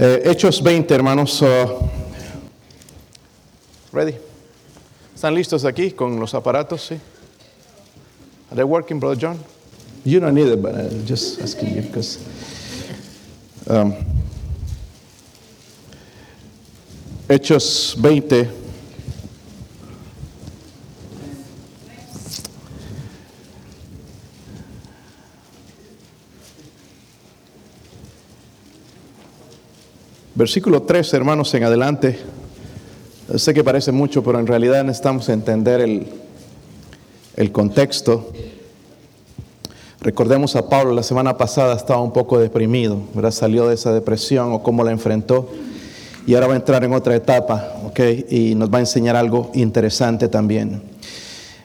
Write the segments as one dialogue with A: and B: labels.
A: Eh, Hechos 20, hermanos. uh, ready? ¿Están listos aquí con los aparatos? Sí. Are they working, Brother John? You don't need it, but I'm just asking you because. um, Hechos 20. Versículo 3, hermanos, en adelante. Sé que parece mucho, pero en realidad necesitamos entender el, el contexto. Recordemos a Pablo, la semana pasada estaba un poco deprimido, ¿verdad? Salió de esa depresión o cómo la enfrentó. Y ahora va a entrar en otra etapa, ¿ok? Y nos va a enseñar algo interesante también.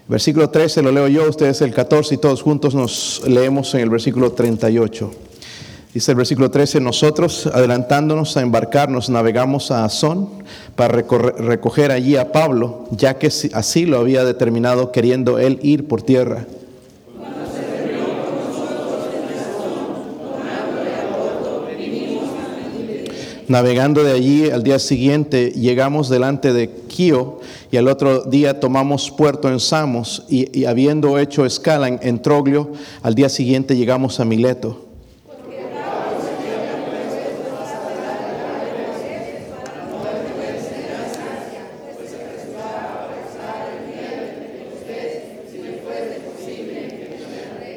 A: Versículo 13 lo leo yo, ustedes el 14 y todos juntos nos leemos en el versículo 38. Dice el versículo 13, nosotros adelantándonos a embarcarnos navegamos a Azón para recoger allí a Pablo, ya que así lo había determinado queriendo él ir por tierra. Navegando de allí al día siguiente llegamos delante de Quío y al otro día tomamos puerto en Samos y, y habiendo hecho escala en Troglio, al día siguiente llegamos a Mileto.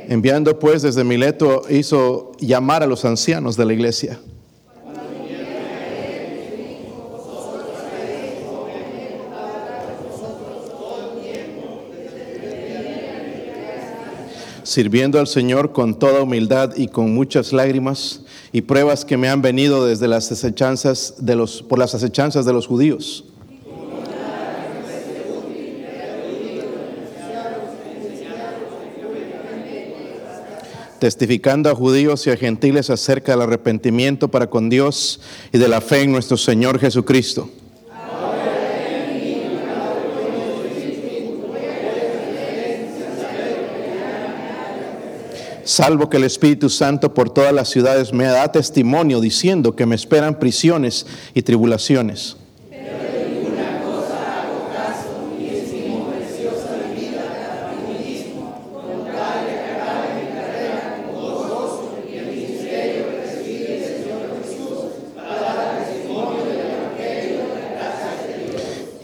A: Enviando pues desde Mileto hizo llamar a los ancianos de la iglesia. sirviendo al Señor con toda humildad y con muchas lágrimas y pruebas que me han venido desde las acechanzas de los, por las acechanzas de los judíos. Testificando a judíos y a gentiles acerca del arrepentimiento para con Dios y de la fe en nuestro Señor Jesucristo. Salvo que el Espíritu Santo por todas las ciudades me da testimonio diciendo que me esperan prisiones y tribulaciones.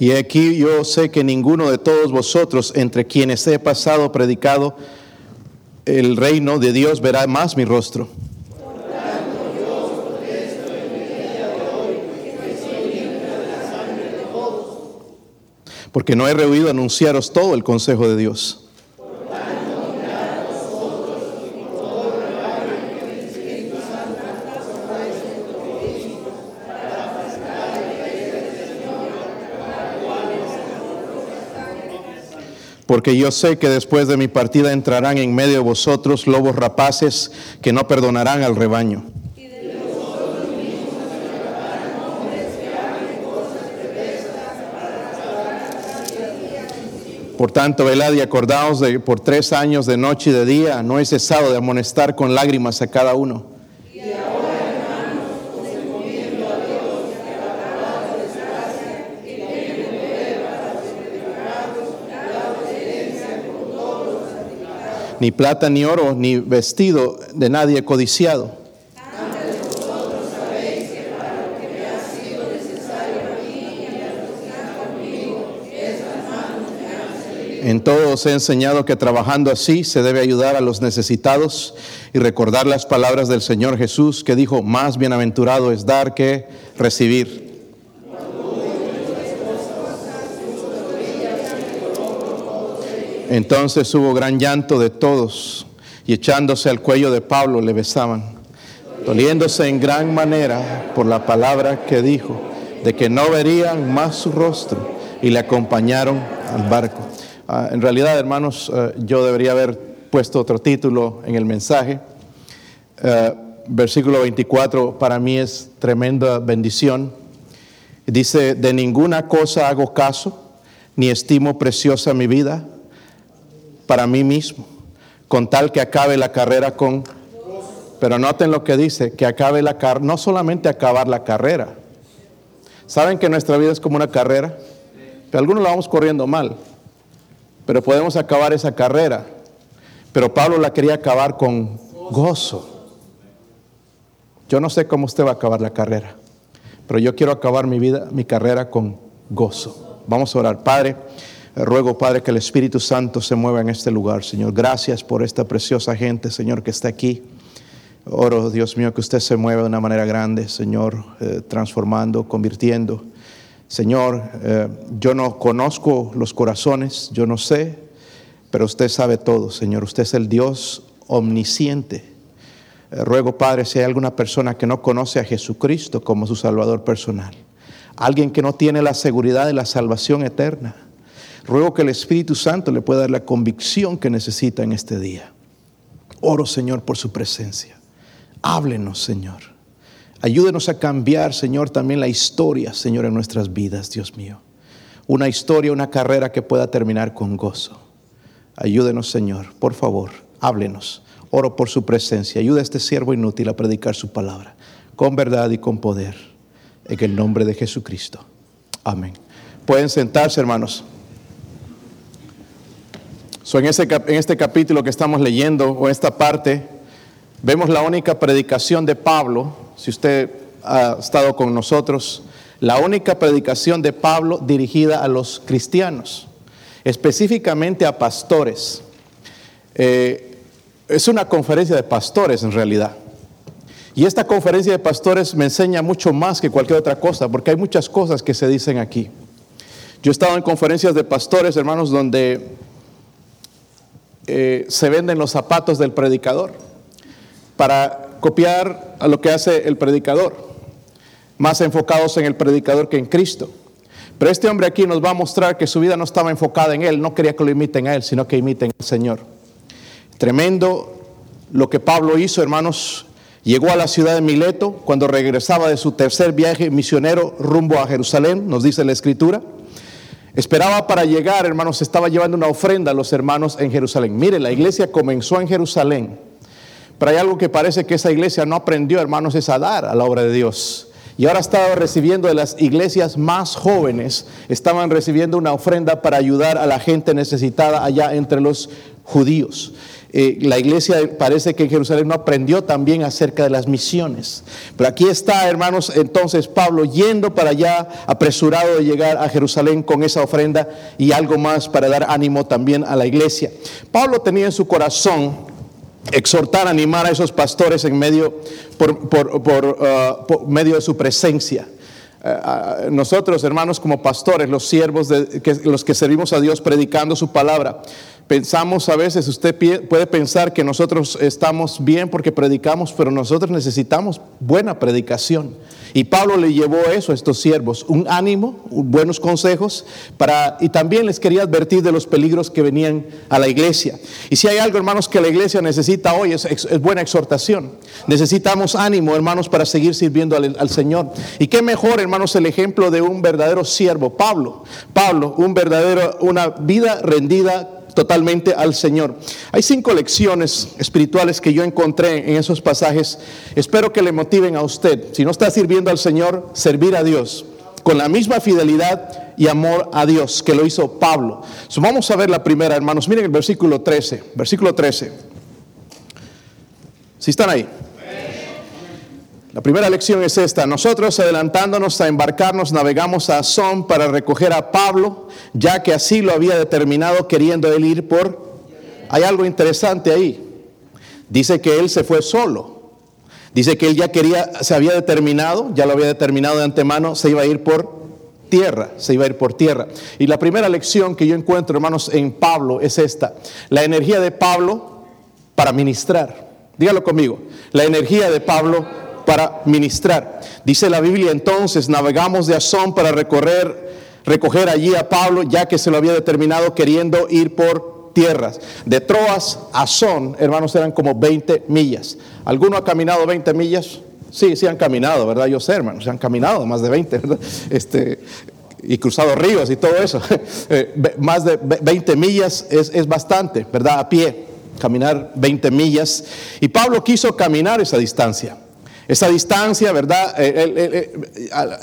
A: Y aquí yo sé que ninguno de todos vosotros, entre quienes he pasado predicado el reino de Dios, verá más mi rostro. Porque no he rehuido anunciaros todo el consejo de Dios. Porque yo sé que después de mi partida entrarán en medio de vosotros lobos rapaces que no perdonarán al rebaño. Por tanto, velad y acordaos de por tres años de noche y de día no he cesado de amonestar con lágrimas a cada uno. Ni plata, ni oro, ni vestido de nadie codiciado. En todo os he enseñado que trabajando así se debe ayudar a los necesitados y recordar las palabras del Señor Jesús que dijo, más bienaventurado es dar que recibir. Entonces hubo gran llanto de todos y echándose al cuello de Pablo le besaban, doliéndose en gran manera por la palabra que dijo, de que no verían más su rostro y le acompañaron al barco. Ah, en realidad, hermanos, eh, yo debería haber puesto otro título en el mensaje. Eh, versículo 24 para mí es tremenda bendición. Dice, de ninguna cosa hago caso, ni estimo preciosa mi vida para mí mismo, con tal que acabe la carrera con Pero noten lo que dice, que acabe la carrera, no solamente acabar la carrera. ¿Saben que nuestra vida es como una carrera? Que algunos la vamos corriendo mal, pero podemos acabar esa carrera. Pero Pablo la quería acabar con gozo. Yo no sé cómo usted va a acabar la carrera, pero yo quiero acabar mi vida, mi carrera con gozo. Vamos a orar. Padre, ruego, Padre, que el Espíritu Santo se mueva en este lugar, Señor. Gracias por esta preciosa gente, Señor, que está aquí. Oro, Dios mío, que usted se mueva de una manera grande, Señor, eh, transformando, convirtiendo. Señor, eh, yo no conozco los corazones, yo no sé, pero usted sabe todo, Señor. Usted es el Dios omnisciente. Eh, ruego, Padre, si hay alguna persona que no conoce a Jesucristo como su Salvador personal, alguien que no tiene la seguridad de la salvación eterna, ruego que el Espíritu Santo le pueda dar la convicción que necesita en este día. Oro, Señor, por su presencia. Háblenos, Señor. Ayúdenos a cambiar, Señor, también la historia, Señor, en nuestras vidas, Dios mío. Una historia, una carrera que pueda terminar con gozo. Ayúdenos, Señor, por favor, háblenos. Oro por su presencia. Ayuda a este siervo inútil a predicar su palabra con verdad y con poder. En el nombre de Jesucristo. Amén. Pueden sentarse, hermanos. En, en este capítulo que estamos leyendo, o esta parte, vemos la única predicación de Pablo. Si usted ha estado con nosotros, la única predicación de Pablo dirigida a los cristianos, específicamente a pastores. Eh, es una conferencia de pastores en realidad. Y esta conferencia de pastores me enseña mucho más que cualquier otra cosa, porque hay muchas cosas que se dicen aquí. Yo he estado en conferencias de pastores, hermanos, donde eh, se venden los zapatos del predicador para copiar a lo que hace el predicador, más enfocados en el predicador que en Cristo. Pero este hombre aquí nos va a mostrar que su vida no estaba enfocada en él, no quería que lo imiten a él, sino que imiten al Señor. Tremendo lo que Pablo hizo, hermanos. Llegó a la ciudad de Mileto cuando regresaba de su tercer viaje misionero rumbo a Jerusalén, nos dice la escritura. Esperaba para llegar, hermanos, estaba llevando una ofrenda a los hermanos en Jerusalén. Mire, la iglesia comenzó en Jerusalén, pero hay algo que parece que esa iglesia no aprendió, hermanos, es a dar a la obra de Dios. Y ahora estaba recibiendo de las iglesias más jóvenes, estaban recibiendo una ofrenda para ayudar a la gente necesitada allá entre los judíos. Eh, la iglesia parece que en Jerusalén no aprendió también acerca de las misiones. Pero aquí está, hermanos, entonces Pablo yendo para allá, apresurado de llegar a Jerusalén con esa ofrenda y algo más para dar ánimo también a la iglesia. Pablo tenía en su corazón exhortar, animar a esos pastores en medio, por, uh, medio de su presencia. Uh, nosotros, hermanos, como pastores, los siervos, de, los que servimos a Dios predicando su palabra, Pensamos a veces, usted puede pensar que nosotros estamos bien porque predicamos, pero nosotros necesitamos buena predicación. Y Pablo le llevó eso a estos siervos, un ánimo, buenos consejos, para, y también les quería advertir de los peligros que venían a la iglesia. Y si hay algo, hermanos, que la iglesia necesita hoy, es, buena exhortación. Necesitamos ánimo, hermanos, para seguir sirviendo al, al Señor. Y qué mejor, hermanos, el ejemplo de un verdadero siervo, Pablo. Pablo, un verdadero, una vida rendida totalmente al Señor. Hay cinco lecciones espirituales que yo encontré en esos pasajes. Espero que le motiven a usted, si no está sirviendo al Señor, servir a Dios con la misma fidelidad y amor a Dios que lo hizo Pablo. vamos a ver la primera, hermanos. Miren el versículo 13, versículo 13. Si están ahí. La primera lección es esta. Nosotros adelantándonos a embarcarnos navegamos a Azón para recoger a Pablo, ya que así lo había determinado queriendo él ir por... Hay algo interesante ahí. Dice que él se fue solo. Dice que él ya quería, se había determinado, ya lo había determinado de antemano, se iba a ir por tierra, se iba a ir por tierra. Y la primera lección que yo encuentro, hermanos, en Pablo es esta. La energía de Pablo para ministrar. Dígalo conmigo. La energía de Pablo para ministrar. Dice la Biblia entonces, navegamos de Azón para recorrer, recoger allí a Pablo, ya que se lo había determinado queriendo ir por tierras. De Troas a Azón, hermanos, eran como 20 millas. ¿Alguno ha caminado 20 millas? Sí, sí han caminado, ¿verdad? Yo sé, hermanos, se han caminado más de 20, ¿verdad? Este, y cruzado ríos y todo eso. Eh, más de 20 millas es, es bastante, ¿verdad? A pie. caminar 20 millas. Y Pablo quiso caminar esa distancia. Esa distancia, ¿verdad? Eh,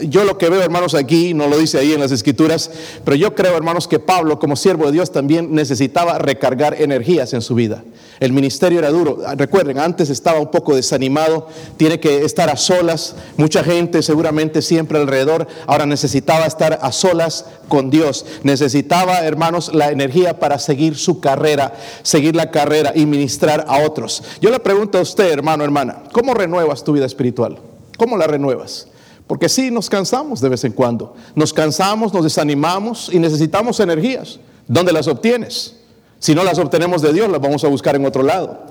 A: yo lo que veo, hermanos, aquí, no lo dice ahí en las escrituras, pero yo creo, hermanos, que Pablo, como siervo de Dios, también necesitaba recargar energías en su vida. El ministerio era duro. Recuerden, antes estaba un poco desanimado, tiene que estar a solas, mucha gente seguramente siempre alrededor, ahora necesitaba estar a solas con Dios. Necesitaba, hermanos, la energía para seguir su carrera, seguir la carrera y ministrar a otros. Yo le pregunto a usted, hermano, hermana, ¿cómo renuevas tu vida espiritual? ¿Cómo la renuevas? Porque sí, nos cansamos de vez en cuando. Nos cansamos, nos desanimamos y necesitamos energías. ¿Dónde las obtienes? Si no las obtenemos de Dios, las vamos a buscar en otro lado.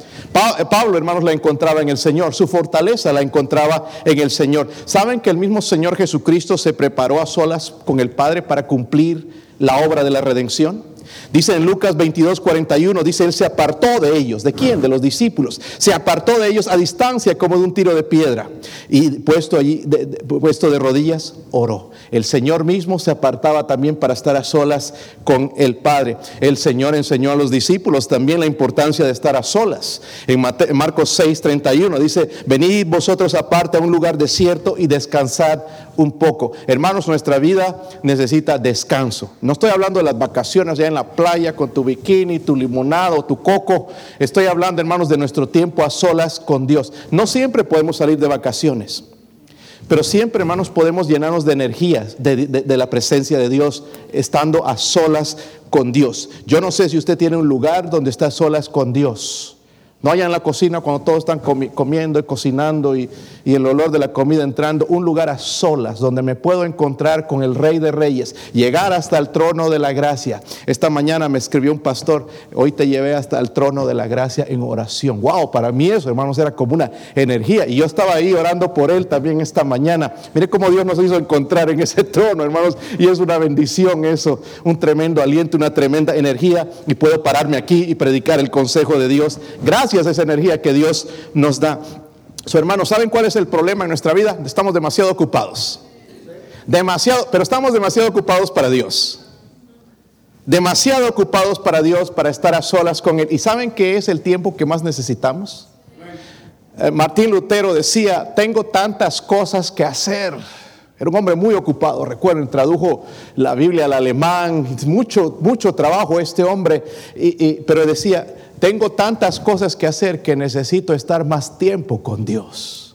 A: Eh, Pablo, hermanos, la encontraba en el Señor. Su fortaleza la encontraba en el Señor. ¿Saben que el mismo Señor Jesucristo se preparó a solas con el Padre para cumplir la obra de la redención? Dice en Lucas 22, 41, dice, Él se apartó de ellos. ¿De quién? De los discípulos. Se apartó de ellos a distancia como de un tiro de piedra. Y puesto allí, puesto de rodillas, oró. El Señor mismo se apartaba también para estar a solas con el Padre. El Señor enseñó a los discípulos también la importancia de estar a solas. En Marcos 6, 31 dice, venid vosotros aparte a un lugar desierto y descansad un poco. Hermanos, nuestra vida necesita descanso. No estoy hablando de las vacaciones ya en la playa con tu bikini, tu limonado, tu coco. Estoy hablando, hermanos, de nuestro tiempo a solas con Dios. No siempre podemos salir de vacaciones. Pero siempre, hermanos, podemos llenarnos de energías, de, la presencia de Dios, estando a solas con Dios. Yo no sé si usted tiene un lugar donde está a solas con Dios. No haya en la cocina cuando todos están comiendo y cocinando y, y, el olor de la comida entrando, un lugar a solas donde me puedo encontrar con el Rey de Reyes, llegar hasta el trono de la gracia. Esta mañana me escribió un pastor, hoy te llevé hasta el trono de la gracia en oración. Wow, para mí eso, hermanos, era como una energía. Y yo estaba ahí orando por él también esta mañana. Mire cómo Dios nos hizo encontrar en ese trono, hermanos, y es una bendición eso, un tremendo aliento, una tremenda energía. Y puedo pararme aquí y predicar el consejo de Dios. Gracias gracias a esa energía que Dios nos da. Su hermano, ¿saben cuál es el problema en nuestra vida? Estamos demasiado ocupados. Demasiado, pero estamos demasiado ocupados para Dios. Demasiado ocupados para Dios, para estar a solas con Él. ¿Y saben qué es el tiempo que más necesitamos? Eh, Martín Lutero decía, tengo tantas cosas que hacer. Era un hombre muy ocupado, recuerden, tradujo la Biblia al alemán, mucho, mucho trabajo este hombre, pero decía, tengo tantas cosas que hacer que necesito estar más tiempo con Dios.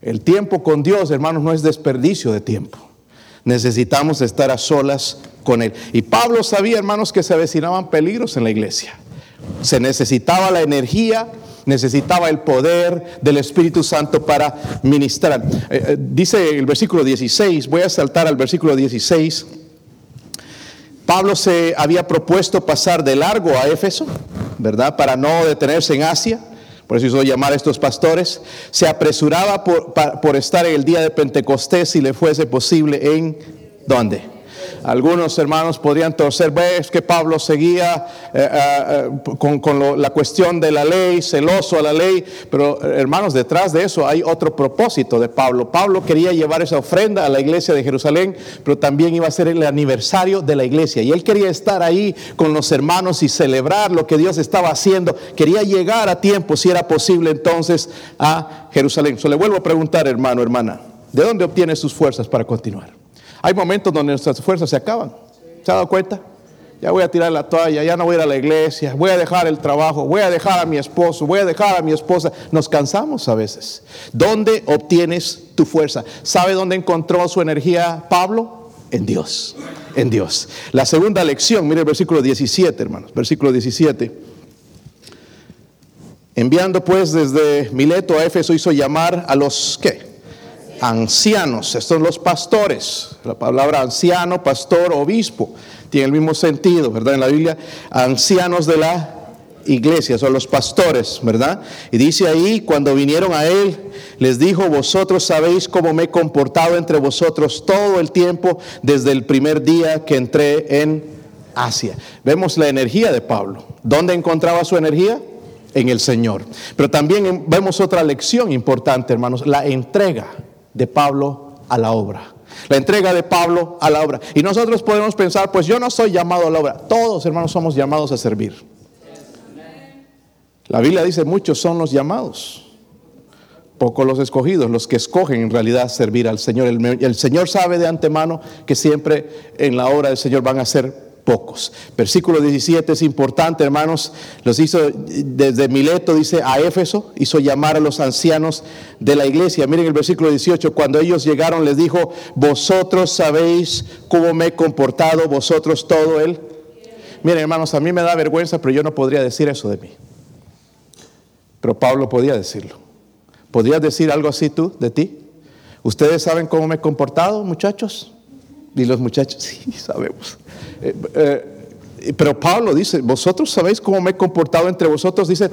A: El tiempo con Dios, hermanos, no es desperdicio de tiempo. Necesitamos estar a solas con Él. Y Pablo sabía, hermanos, que se avecinaban peligros en la iglesia. Se necesitaba la energía, necesitaba el poder del Espíritu Santo para ministrar. Eh, eh, dice el versículo 16, voy a saltar al versículo 16. Pablo se había propuesto pasar de largo a Éfeso, ¿verdad? Para no detenerse en Asia. Por eso hizo llamar a estos pastores. Se apresuraba por, por estar en el día de Pentecostés si le fuese posible en ¿dónde? Algunos hermanos podrían torcer, ves que Pablo seguía eh, eh, eh, con, la cuestión de la ley, celoso a la ley, pero hermanos, detrás de eso hay otro propósito de Pablo. Pablo quería llevar esa ofrenda a la iglesia de Jerusalén, pero también iba a ser el aniversario de la iglesia. Y él quería estar ahí con los hermanos y celebrar lo que Dios estaba haciendo. Quería llegar a tiempo, si era posible entonces, a Jerusalén. So, le vuelvo a preguntar, hermano, hermana, ¿de dónde obtiene sus fuerzas para continuar? Hay momentos donde nuestras fuerzas se acaban. ¿Se ha dado cuenta? Ya voy a tirar la toalla, ya no voy a ir a la iglesia, voy a dejar el trabajo, voy a dejar a mi esposo, voy a dejar a mi esposa. Nos cansamos a veces. ¿Dónde obtienes tu fuerza? ¿Sabe dónde encontró su energía Pablo? En Dios, en Dios. La segunda lección, mire el versículo 17, hermanos, versículo 17. Enviando pues desde Mileto a Éfeso hizo llamar a los, ¿qué? Ancianos, estos son los pastores. La palabra anciano, pastor, obispo, tiene el mismo sentido, ¿verdad? En la Biblia, ancianos de la iglesia, son los pastores, ¿verdad? Y dice ahí, cuando vinieron a él, les dijo, vosotros sabéis cómo me he comportado entre vosotros todo el tiempo desde el primer día que entré en Asia. Vemos la energía de Pablo. ¿Dónde encontraba su energía? En el Señor. Pero también vemos otra lección importante, hermanos, la entrega de Pablo a la obra. La entrega de Pablo a la obra. Y nosotros podemos pensar, pues yo no soy llamado a la obra. Todos, hermanos, somos llamados a servir. La Biblia dice muchos son los llamados, pocos los escogidos, los que escogen en realidad servir al Señor. El, el Señor sabe de antemano que siempre en la obra del Señor van a ser pocos. Versículo 17 es importante, hermanos. Los hizo desde Mileto, dice a Éfeso, hizo llamar a los ancianos de la iglesia. Miren el versículo 18, cuando ellos llegaron les dijo, vosotros sabéis cómo me he comportado, vosotros todo él. Miren, hermanos, a mí me da vergüenza, pero yo no podría decir eso de mí. Pero Pablo podía decirlo. ¿Podrías decir algo así tú, de ti? ¿Ustedes saben cómo me he comportado, muchachos? Y los muchachos, sí, sabemos. Eh, eh, pero Pablo dice, vosotros sabéis cómo me he comportado entre vosotros, dice,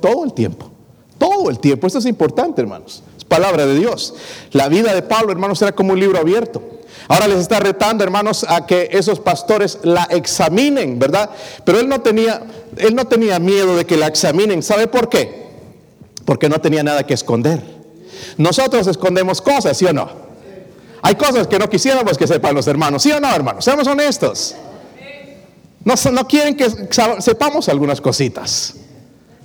A: todo el tiempo, todo el tiempo. Esto es importante, hermanos. Es palabra de Dios. La vida de Pablo, hermanos, era como un libro abierto. Ahora les está retando, hermanos, a que esos pastores la examinen, ¿verdad? Pero él no tenía, él no tenía miedo de que la examinen. ¿Sabe por qué? Porque no tenía nada que esconder. Nosotros escondemos cosas, ¿sí o no? Hay cosas que no quisiéramos que sepan los hermanos, ¿sí o no, hermanos? Seamos honestos. No, quieren que sepamos algunas cositas.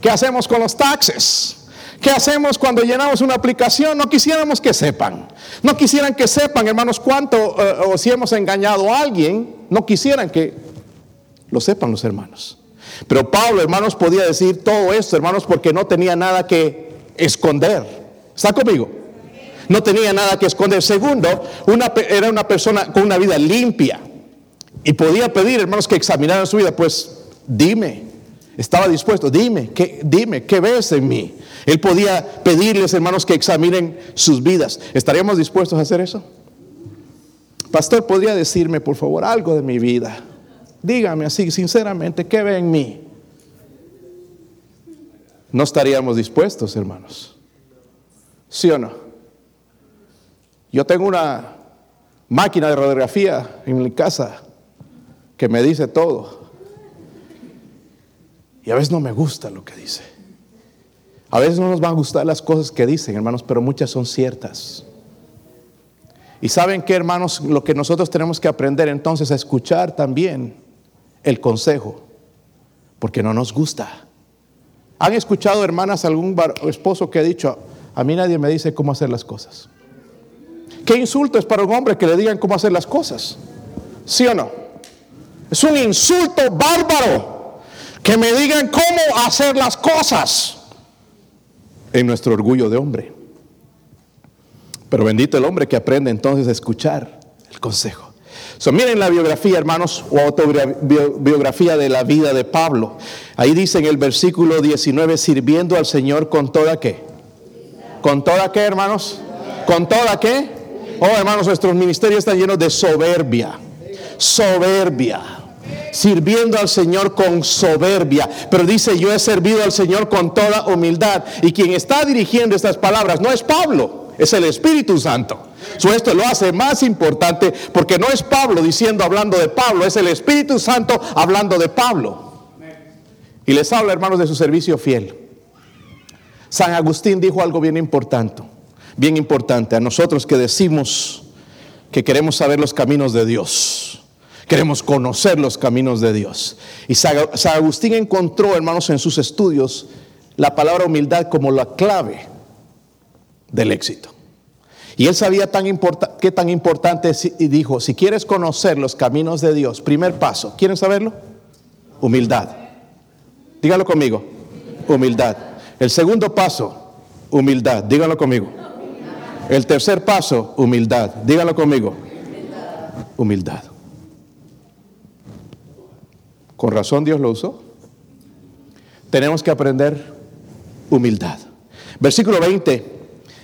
A: ¿Qué hacemos con los taxes? ¿Qué hacemos cuando llenamos una aplicación? No quisiéramos que sepan. No quisieran que sepan, hermanos, cuánto eh, o si hemos engañado a alguien. No quisieran que lo sepan los hermanos. Pero Pablo, hermanos, podía decir todo esto, hermanos, porque no tenía nada que esconder. ¿Está conmigo? No tenía nada que esconder. Segundo, era una persona con una vida limpia. Y podía pedir, hermanos, que examinaran su vida. Pues dime, estaba dispuesto, dime, ¿qué, dime, ¿qué ves en mí? Él podía pedirles, hermanos, que examinen sus vidas. ¿Estaríamos dispuestos a hacer eso? Pastor, ¿podría decirme, por favor, algo de mi vida? Dígame así, sinceramente, ¿qué ve en mí? No estaríamos dispuestos, hermanos. ¿Sí o no? Yo tengo una máquina de radiografía en mi casa que me dice todo. Y a veces no me gusta lo que dice. A veces no nos van a gustar las cosas que dicen, hermanos, pero muchas son ciertas. Y saben que, hermanos, lo que nosotros tenemos que aprender entonces a escuchar también el consejo, porque no nos gusta. ¿Han escuchado, hermanas, algún esposo que ha dicho, a mí nadie me dice cómo hacer las cosas? ¿Qué insulto es para un hombre que le digan cómo hacer las cosas? ¿Sí o no? Es un insulto bárbaro que me digan cómo hacer las cosas en nuestro orgullo de hombre. Pero bendito el hombre que aprende entonces a escuchar el consejo. So, miren la biografía, hermanos, o autobiografía de la vida de Pablo. Ahí dice en el versículo 19, sirviendo al Señor con toda qué. ¿Con toda qué, hermanos? ¿Con toda qué? Oh, hermanos, nuestros ministerios están llenos de soberbia. Soberbia. Sirviendo al Señor con soberbia. Pero dice, yo he servido al Señor con toda humildad. Y quien está dirigiendo estas palabras no es Pablo, es el Espíritu Santo. esto lo hace más importante porque no es Pablo diciendo, hablando de Pablo, es el Espíritu Santo hablando de Pablo. Y les habla, hermanos, de su servicio fiel. San Agustín dijo algo bien importante bien importante a nosotros que decimos que queremos saber los caminos de Dios. Queremos conocer los caminos de Dios. Y San Agustín encontró, hermanos, en sus estudios la palabra humildad como la clave del éxito. Y él sabía tan qué tan importante es y dijo, si quieres conocer los caminos de Dios, primer paso, ¿quieren saberlo? Humildad. Dígalo conmigo, humildad. El segundo paso, humildad. Dígalo conmigo. El tercer paso, humildad. Dígalo conmigo. Humildad. Con razón Dios lo usó. Tenemos que aprender humildad. Versículo 20.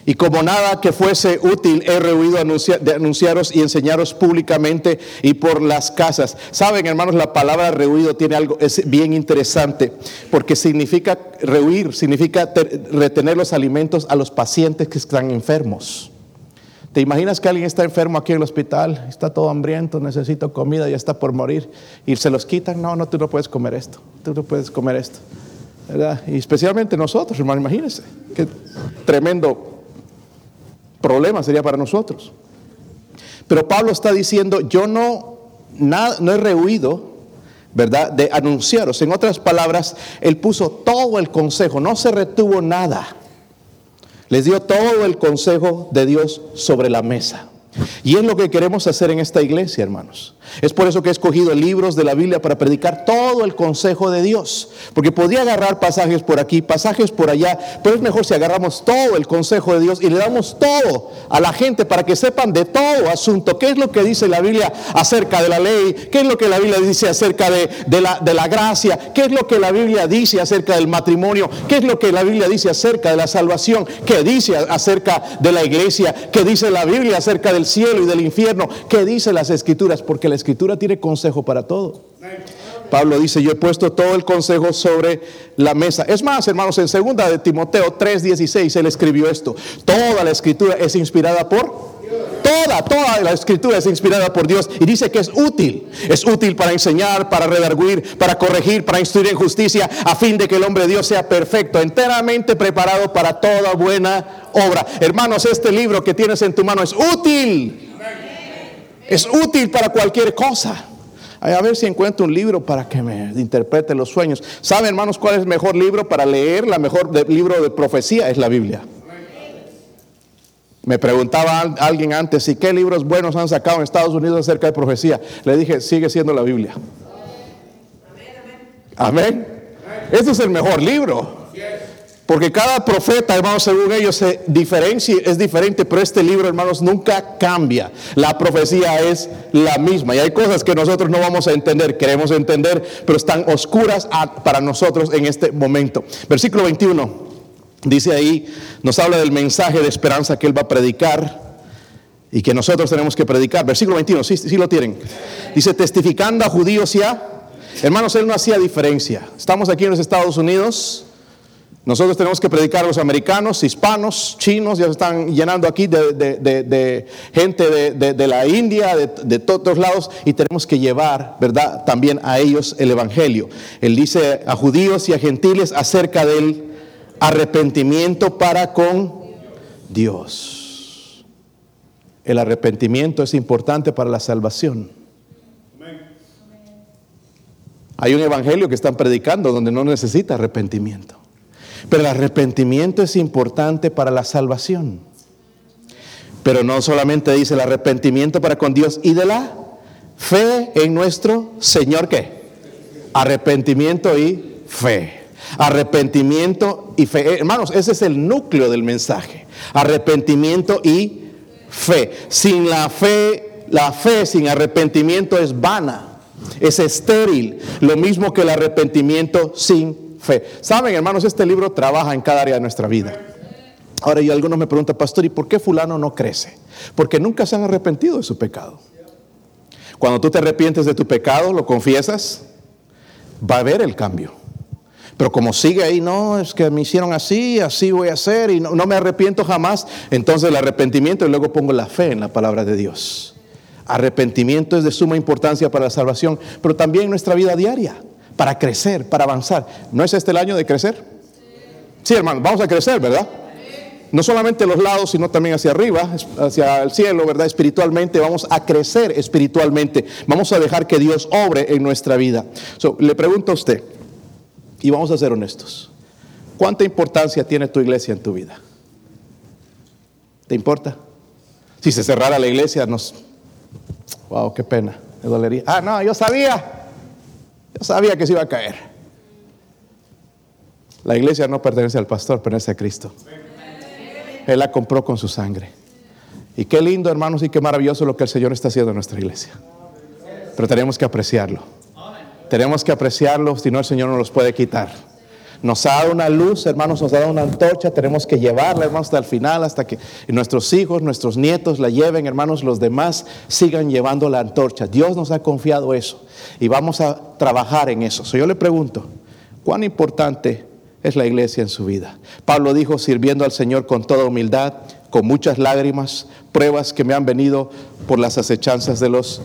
A: Y como nada que fuese útil he rehuido de anunciaros y enseñaros públicamente y por las casas. Saben, hermanos, la palabra rehuido tiene algo, es bien interesante, porque significa rehuir, significa retener los alimentos a los pacientes que están enfermos. ¿Te imaginas que alguien está enfermo aquí en el hospital, está todo hambriento, necesita comida, ya está por morir, y se los quitan? No, no, tú no puedes comer esto, tú no puedes comer esto. ¿verdad? Y especialmente nosotros, hermano, imagínense, qué tremendo problema sería para nosotros. Pero Pablo está diciendo, yo no, no he rehuido ¿verdad? De anunciaros. En otras palabras, Él puso todo el consejo, no se retuvo nada. Les dio todo el consejo de Dios sobre la mesa. Y es lo que queremos hacer en esta iglesia, hermanos. Es por eso que he escogido libros de la Biblia para predicar todo el consejo de Dios. Porque podría agarrar pasajes por aquí, pasajes por allá, pero es mejor si agarramos todo el consejo de Dios y le damos todo a la gente para que sepan de todo asunto. ¿Qué es lo que dice la Biblia acerca de la ley? ¿Qué es lo que la Biblia dice acerca de, la, de la gracia? ¿Qué es lo que la Biblia dice acerca del matrimonio? ¿Qué es lo que la Biblia dice acerca de la salvación? ¿Qué dice acerca de la iglesia? ¿Qué dice la Biblia acerca del cielo y del infierno? ¿Qué dice las escrituras? Porque la escritura tiene consejo para todo. Pablo dice, yo he puesto todo el consejo sobre la mesa. Es más, hermanos, en segunda de Timoteo 3:16 él escribió esto. Toda la escritura es inspirada por Toda, toda la escritura es inspirada por Dios y dice que es útil. Es útil para enseñar, para redarguir, para corregir, para instruir en justicia, a fin de que el hombre de Dios sea perfecto, enteramente preparado para toda buena obra. Hermanos, este libro que tienes en tu mano es útil es útil para cualquier cosa. A ver si encuentro un libro para que me interprete los sueños. ¿Saben, hermanos, cuál es el mejor libro para leer? La mejor libro de profecía es la Biblia. Me preguntaba alguien antes, ¿y qué libros buenos han sacado en Estados Unidos acerca de profecía? Le dije, sigue siendo la Biblia. Amén. Este es el mejor libro. Porque cada profeta, hermanos, según ellos, se diferencia, es diferente, pero este libro, hermanos, nunca cambia. La profecía es la misma. Y hay cosas que nosotros no vamos a entender, queremos entender, pero están oscuras para nosotros en este momento. Versículo 21, dice ahí, nos habla del mensaje de esperanza que Él va a predicar y que nosotros tenemos que predicar. Versículo 21, sí, sí lo tienen. Dice, testificando a judíos ya. Hermanos, Él no hacía diferencia. Estamos aquí en los Estados Unidos nosotros tenemos que predicar a los americanos, hispanos, chinos, ya se están llenando aquí de, gente de, la India, de, todos lados, y tenemos que llevar, ¿verdad?, también a ellos el Evangelio. Él dice a judíos y a gentiles acerca del arrepentimiento para con Dios. El arrepentimiento es importante para la salvación. Hay un evangelio que están predicando donde no necesita arrepentimiento. Pero el arrepentimiento es importante para la salvación. Pero no solamente dice el arrepentimiento para con Dios y de la fe en nuestro Señor qué? Arrepentimiento y fe. Arrepentimiento y fe. Eh, hermanos, ese es el núcleo del mensaje. Arrepentimiento y fe. Sin la fe, la fe sin arrepentimiento es vana, es estéril. Lo mismo que el arrepentimiento sin fe. Saben, hermanos, este libro trabaja en cada área de nuestra vida. Ahora, y algunos me preguntan, pastor, ¿y por qué fulano no crece? Porque nunca se han arrepentido de su pecado. Cuando tú te arrepientes de tu pecado, lo confiesas, va a haber el cambio. Pero como sigue ahí, no, es que me hicieron así, así voy a hacer y no, no me arrepiento jamás, entonces el arrepentimiento y luego pongo la fe en la palabra de Dios. Arrepentimiento es de suma importancia para la salvación, pero también en nuestra vida diaria para crecer, para avanzar. ¿No es este el año de crecer? Sí, hermano, vamos a crecer, ¿verdad? No solamente los lados, sino también hacia arriba, hacia el cielo, ¿verdad? Espiritualmente, vamos a crecer espiritualmente. Vamos a dejar que Dios obre en nuestra vida. le pregunto a usted, y vamos a ser honestos, ¿cuánta importancia tiene tu iglesia en tu vida? ¿Te importa? Si se cerrara la iglesia, nos... Wow, qué pena, me dolería. Ah, no, yo sabía. Yo sabía que se iba a caer. La iglesia no pertenece al pastor, pertenece a Cristo. Él la compró con su sangre. Y qué lindo, hermanos, y qué maravilloso lo que el Señor está haciendo en nuestra iglesia. Pero tenemos que apreciarlo. Tenemos que apreciarlo, si no el Señor nos los puede quitar. Nos ha dado una luz, hermanos, nos ha dado una antorcha, tenemos que llevarla, hermanos, hasta el final, hasta que nuestros hijos, nuestros nietos la lleven, hermanos, los demás sigan llevando la antorcha. Dios nos ha confiado eso y vamos a trabajar en eso. yo le pregunto, ¿cuán importante es la iglesia en su vida? Pablo dijo, sirviendo al Señor con toda humildad, con muchas lágrimas, pruebas que me han venido por las acechanzas de los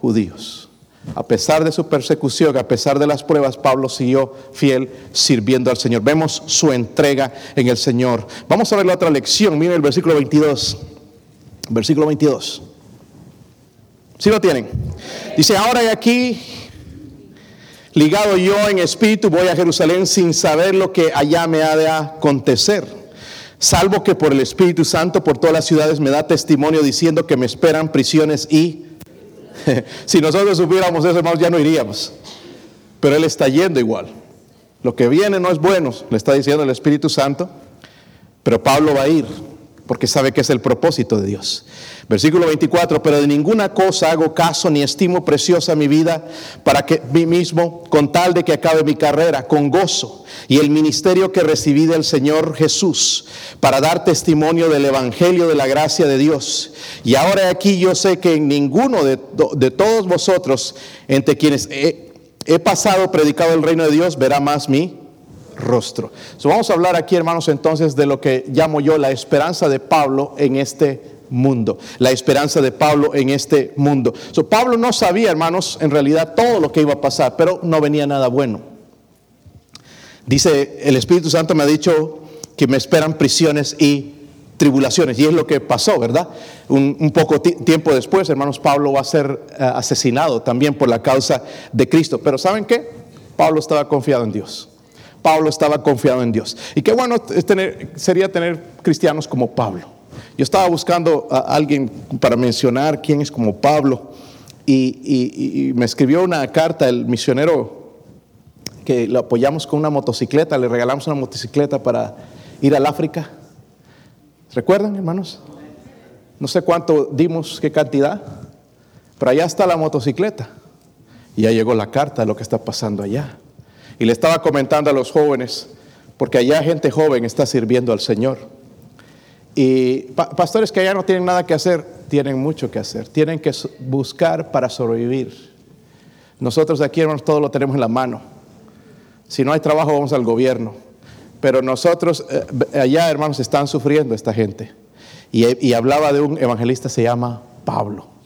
A: judíos. A pesar de su persecución, a pesar de las pruebas, Pablo siguió fiel sirviendo al Señor. Vemos su entrega en el Señor. Vamos a ver la otra lección. Miren el versículo 22. Versículo 22. ¿Sí lo tienen? Dice, ahora y aquí Ligado yo en espíritu voy a Jerusalén sin saber lo que allá me ha de acontecer. Salvo que por el Espíritu Santo por todas las ciudades me da testimonio diciendo que me esperan prisiones y si nosotros supiéramos eso, hermanos, ya no iríamos. Pero Él está yendo igual. Lo que viene no es bueno, le está diciendo el Espíritu Santo, pero Pablo va a ir porque sabe que es el propósito de Dios. Versículo 24, pero de ninguna cosa hago caso ni estimo preciosa mi vida para que mí mismo, con tal de que acabe mi carrera con gozo y el ministerio que recibí del Señor Jesús, para dar testimonio del Evangelio de la gracia de Dios. Y ahora aquí yo sé que en ninguno de, de todos vosotros, entre quienes he, pasado predicado el reino de Dios, verá más mi rostro. vamos a hablar aquí, hermanos, entonces de lo que llamo yo la esperanza de Pablo en este mundo. La esperanza de Pablo en este mundo. Pablo no sabía, hermanos, en realidad todo lo que iba a pasar, pero no venía nada bueno. Dice, el Espíritu Santo me ha dicho que me esperan prisiones y tribulaciones. Y es lo que pasó, ¿verdad? Un, poco tiempo después, hermanos, Pablo va a ser eh, asesinado también por la causa de Cristo. Pero ¿saben qué? Pablo estaba confiado en Dios. Pablo estaba confiado en Dios. Y qué bueno sería tener cristianos como Pablo. Yo estaba buscando a alguien para mencionar quién es como Pablo y, me escribió una carta el misionero que lo apoyamos con una motocicleta, le regalamos una motocicleta para ir al África. ¿Recuerdan, hermanos? No sé cuánto dimos, qué cantidad, pero allá está la motocicleta. Y ya llegó la carta de lo que está pasando allá. Y le estaba comentando a los jóvenes, porque allá gente joven está sirviendo al Señor. Y pastores que allá no tienen nada que hacer, tienen mucho que hacer. Tienen que buscar para sobrevivir. Nosotros aquí, hermanos, todo lo tenemos en la mano. Si no hay trabajo, vamos al gobierno. Pero nosotros, eh, allá, hermanos, están sufriendo esta gente. Y, y hablaba de un evangelista, se llama Pablo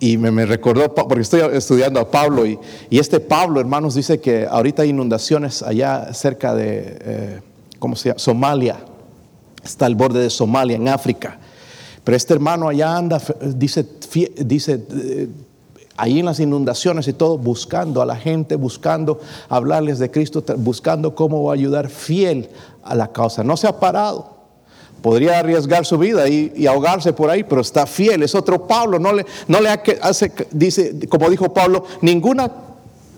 A: y me, recordó, porque estoy estudiando a Pablo, y, este Pablo, hermanos, dice que ahorita hay inundaciones allá cerca de, eh, ¿cómo se llama? Somalia. Está al borde de Somalia, en África. Pero este hermano allá anda, dice, dice eh, ahí en las inundaciones y todo, buscando a la gente, buscando hablarles de Cristo, buscando cómo ayudar fiel a la causa. No se ha parado. Podría arriesgar su vida y, ahogarse por ahí, pero está fiel, es otro Pablo, no le, no le hace, dice, como dijo Pablo, ninguna,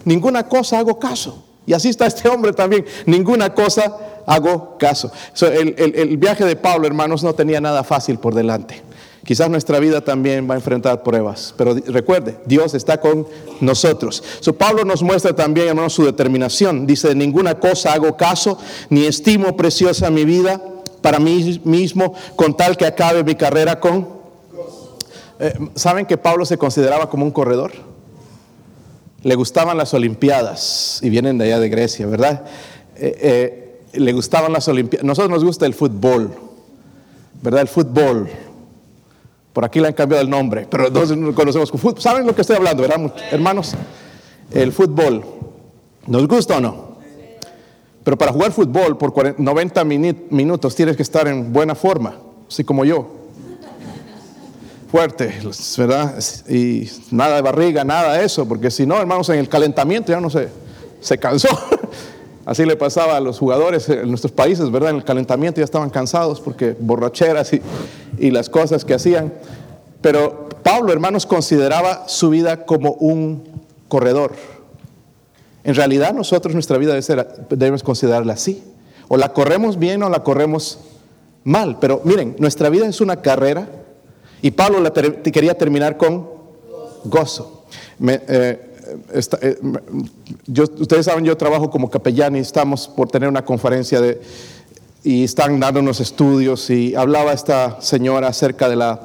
A: ninguna cosa hago caso. Y así está este hombre también, ninguna cosa hago caso. el, el, viaje de Pablo, hermanos, no tenía nada fácil por delante. Quizás nuestra vida también va a enfrentar pruebas, pero recuerde, Dios está con nosotros. So, Pablo nos muestra también, hermanos, su determinación. Dice, ninguna cosa hago caso, ni estimo preciosa mi vida para mí mismo con tal que acabe mi carrera con... Eh, ¿Saben que Pablo se consideraba como un corredor? Le gustaban las Olimpiadas y vienen de allá de Grecia, ¿verdad? Eh, eh, le gustaban las Olimpiadas. Nosotros nos gusta el fútbol, ¿verdad? El fútbol. Por aquí le han cambiado el nombre, pero entonces conocemos fútbol. ¿Saben lo que estoy hablando, verdad, hermanos? El fútbol. ¿Nos gusta o no? Pero para jugar fútbol por 90 minutos tienes que estar en buena forma, así como yo. Fuerte, ¿verdad? Y nada de barriga, nada de eso, porque si no, hermanos, en el calentamiento ya no se, se cansó. Así le pasaba a los jugadores en nuestros países, ¿verdad? En el calentamiento ya estaban cansados porque borracheras y, y las cosas que hacían. Pero Pablo, hermanos, consideraba su vida como un corredor en realidad nosotros nuestra vida debemos considerarla así. O la corremos bien o la corremos mal. Pero miren, nuestra vida es una carrera y Pablo la quería terminar con gozo. Eh, eh, ustedes saben, yo trabajo como capellán y estamos por tener una conferencia de, y están dando unos estudios y hablaba esta señora acerca de la,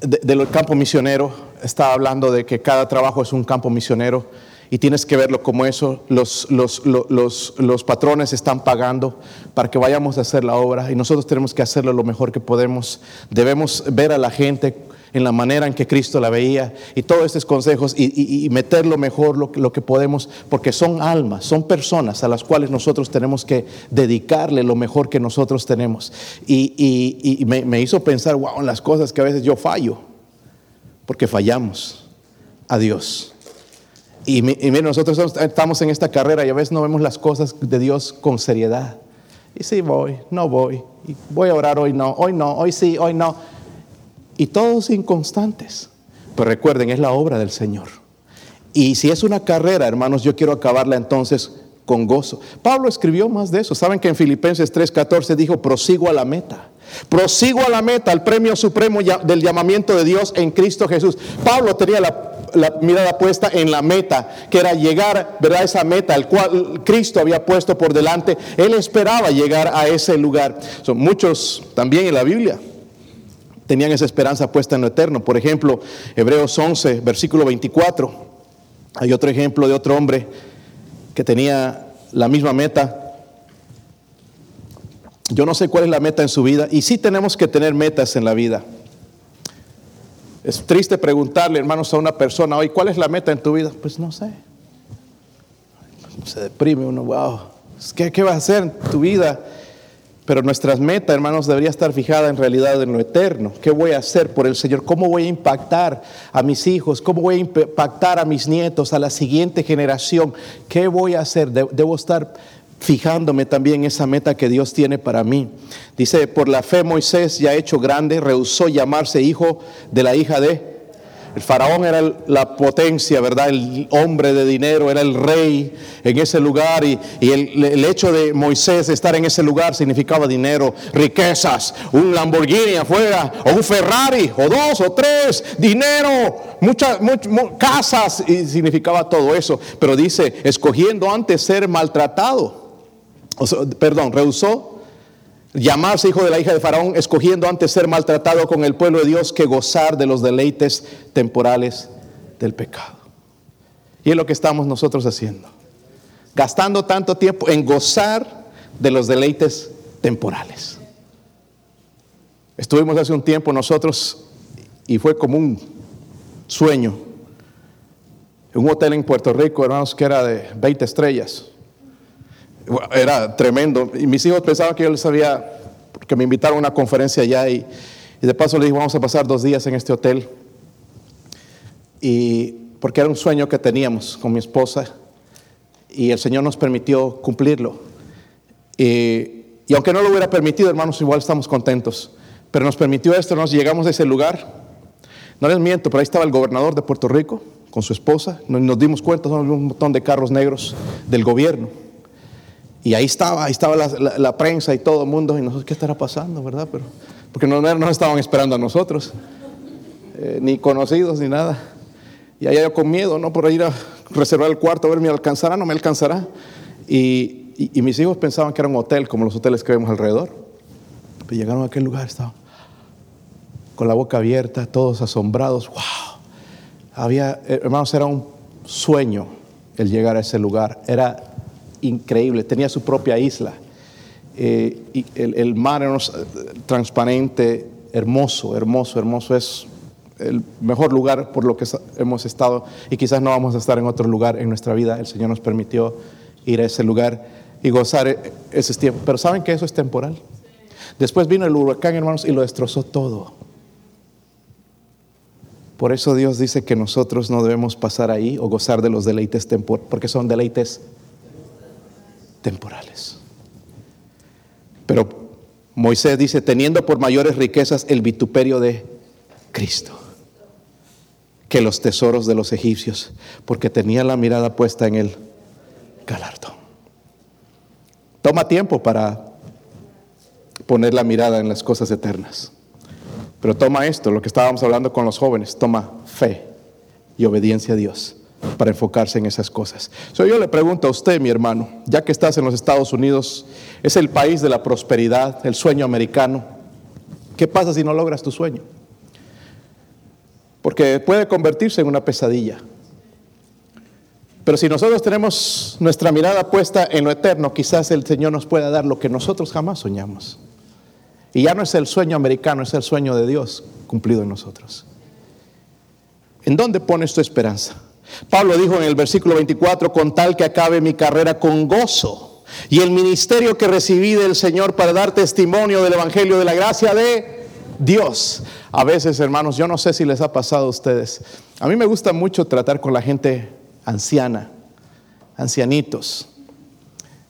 A: del campo misionero. Estaba hablando de que cada trabajo es un campo misionero y tienes que verlo como eso. Los, los, los, los, patrones están pagando para que vayamos a hacer la obra y nosotros tenemos que hacerlo lo mejor que podemos. Debemos ver a la gente en la manera en que Cristo la veía y todos estos consejos y, y, meter lo mejor lo, lo, que podemos, porque son almas, son personas a las cuales nosotros tenemos que dedicarle lo mejor que nosotros tenemos. Y, y me, me hizo pensar, wow, en las cosas que a veces yo fallo, porque fallamos a Dios. Y, miren, nosotros estamos en esta carrera y a veces no vemos las cosas de Dios con seriedad. Y sí voy, no voy. Y voy a orar hoy no, hoy no, hoy sí, hoy no. Y todos inconstantes. Pero recuerden, es la obra del Señor. Y si es una carrera, hermanos, yo quiero acabarla entonces con gozo. Pablo escribió más de eso. Saben que en Filipenses 3:14 dijo, prosigo a la meta. Prosigo a la meta, al premio supremo del llamamiento de Dios en Cristo Jesús. Pablo tenía la, mirada puesta en la meta, que era llegar, ¿verdad? Esa meta, al cual Cristo había puesto por delante. Él esperaba llegar a ese lugar. Son muchos también en la Biblia tenían esa esperanza puesta en lo eterno. Por ejemplo, Hebreos 11, versículo 24. Hay otro ejemplo de otro hombre que tenía la misma meta yo no sé cuál es la meta en su vida y sí tenemos que tener metas en la vida. Es triste preguntarle, hermanos, a una persona hoy, ¿cuál es la meta en tu vida? Pues no sé. Se deprime uno, wow. ¿Qué, qué vas a hacer en tu vida? Pero nuestra meta, hermanos, debería estar fijada en realidad en lo eterno. ¿Qué voy a hacer por el Señor? ¿Cómo voy a impactar a mis hijos? ¿Cómo voy a impactar a mis nietos, a la siguiente generación? ¿Qué voy a hacer? Debo estar fijándome también esa meta que Dios tiene para mí. Dice, por la fe Moisés, ya hecho grande, rehusó llamarse hijo de la hija de... El faraón era la potencia, ¿verdad? El hombre de dinero, era el rey en ese lugar y, el, el, hecho de Moisés estar en ese lugar significaba dinero, riquezas, un Lamborghini afuera, o un Ferrari, o dos, o tres, dinero, muchas, casas, y significaba todo eso. Pero dice, escogiendo antes ser maltratado perdón, rehusó llamarse hijo de la hija de Faraón, escogiendo antes ser maltratado con el pueblo de Dios que gozar de los deleites temporales del pecado. Y es lo que estamos nosotros haciendo, gastando tanto tiempo en gozar de los deleites temporales. Estuvimos hace un tiempo nosotros y fue como un sueño. Un hotel en Puerto Rico, hermanos, que era de 20 estrellas era tremendo. Y mis hijos pensaban que yo les había, porque me invitaron a una conferencia allá y, de paso les dije, vamos a pasar dos días en este hotel. Y porque era un sueño que teníamos con mi esposa y el Señor nos permitió cumplirlo. Y, aunque no lo hubiera permitido, hermanos, igual estamos contentos. Pero nos permitió esto, nos llegamos a ese lugar. No les miento, pero ahí estaba el gobernador de Puerto Rico con su esposa. Nos, dimos cuenta, son un montón de carros negros del gobierno. Y ahí estaba, ahí estaba la, prensa y todo el mundo, y nosotros, ¿qué estará pasando, verdad? Pero, porque no, no estaban esperando a nosotros, eh, ni conocidos, ni nada. Y allá yo con miedo, ¿no? Por ir a reservar el cuarto, a ver, ¿me alcanzará? ¿No me alcanzará? Y, y, mis hijos pensaban que era un hotel, como los hoteles que vemos alrededor. Pero llegaron a aquel lugar, estaban con la boca abierta, todos asombrados. ¡Wow! Había, hermanos, era un sueño el llegar a ese lugar. Era increíble, tenía su propia isla. Eh, y el, mar era transparente, hermoso, hermoso, hermoso. Es el mejor lugar por lo que hemos estado y quizás no vamos a estar en otro lugar en nuestra vida. El Señor nos permitió ir a ese lugar y gozar e-, ese tiempo. Pero saben que eso es temporal. Después vino el huracán, hermanos, y lo destrozó todo. Por eso Dios dice que nosotros no debemos pasar ahí o gozar de los deleites temporales, porque son deleites temporales. Pero Moisés dice, teniendo por mayores riquezas el vituperio de Cristo que los tesoros de los egipcios, porque tenía la mirada puesta en el galardón. Toma tiempo para poner la mirada en las cosas eternas. Pero toma esto, lo que estábamos hablando con los jóvenes, toma fe y obediencia a Dios para enfocarse en esas cosas. yo le pregunto a usted, mi hermano, ya que estás en los Estados Unidos, es el país de la prosperidad, el sueño americano. ¿Qué pasa si no logras tu sueño? Porque puede convertirse en una pesadilla. Pero si nosotros tenemos nuestra mirada puesta en lo eterno, quizás el Señor nos pueda dar lo que nosotros jamás soñamos. Y ya no es el sueño americano, es el sueño de Dios cumplido en nosotros. ¿En dónde pones tu esperanza? Pablo dijo en el versículo 24, con tal que acabe mi carrera con gozo y el ministerio que recibí del Señor para dar testimonio del Evangelio de la gracia de Dios. A veces, hermanos, yo no sé si les ha pasado a ustedes. A mí me gusta mucho tratar con la gente anciana, ancianitos.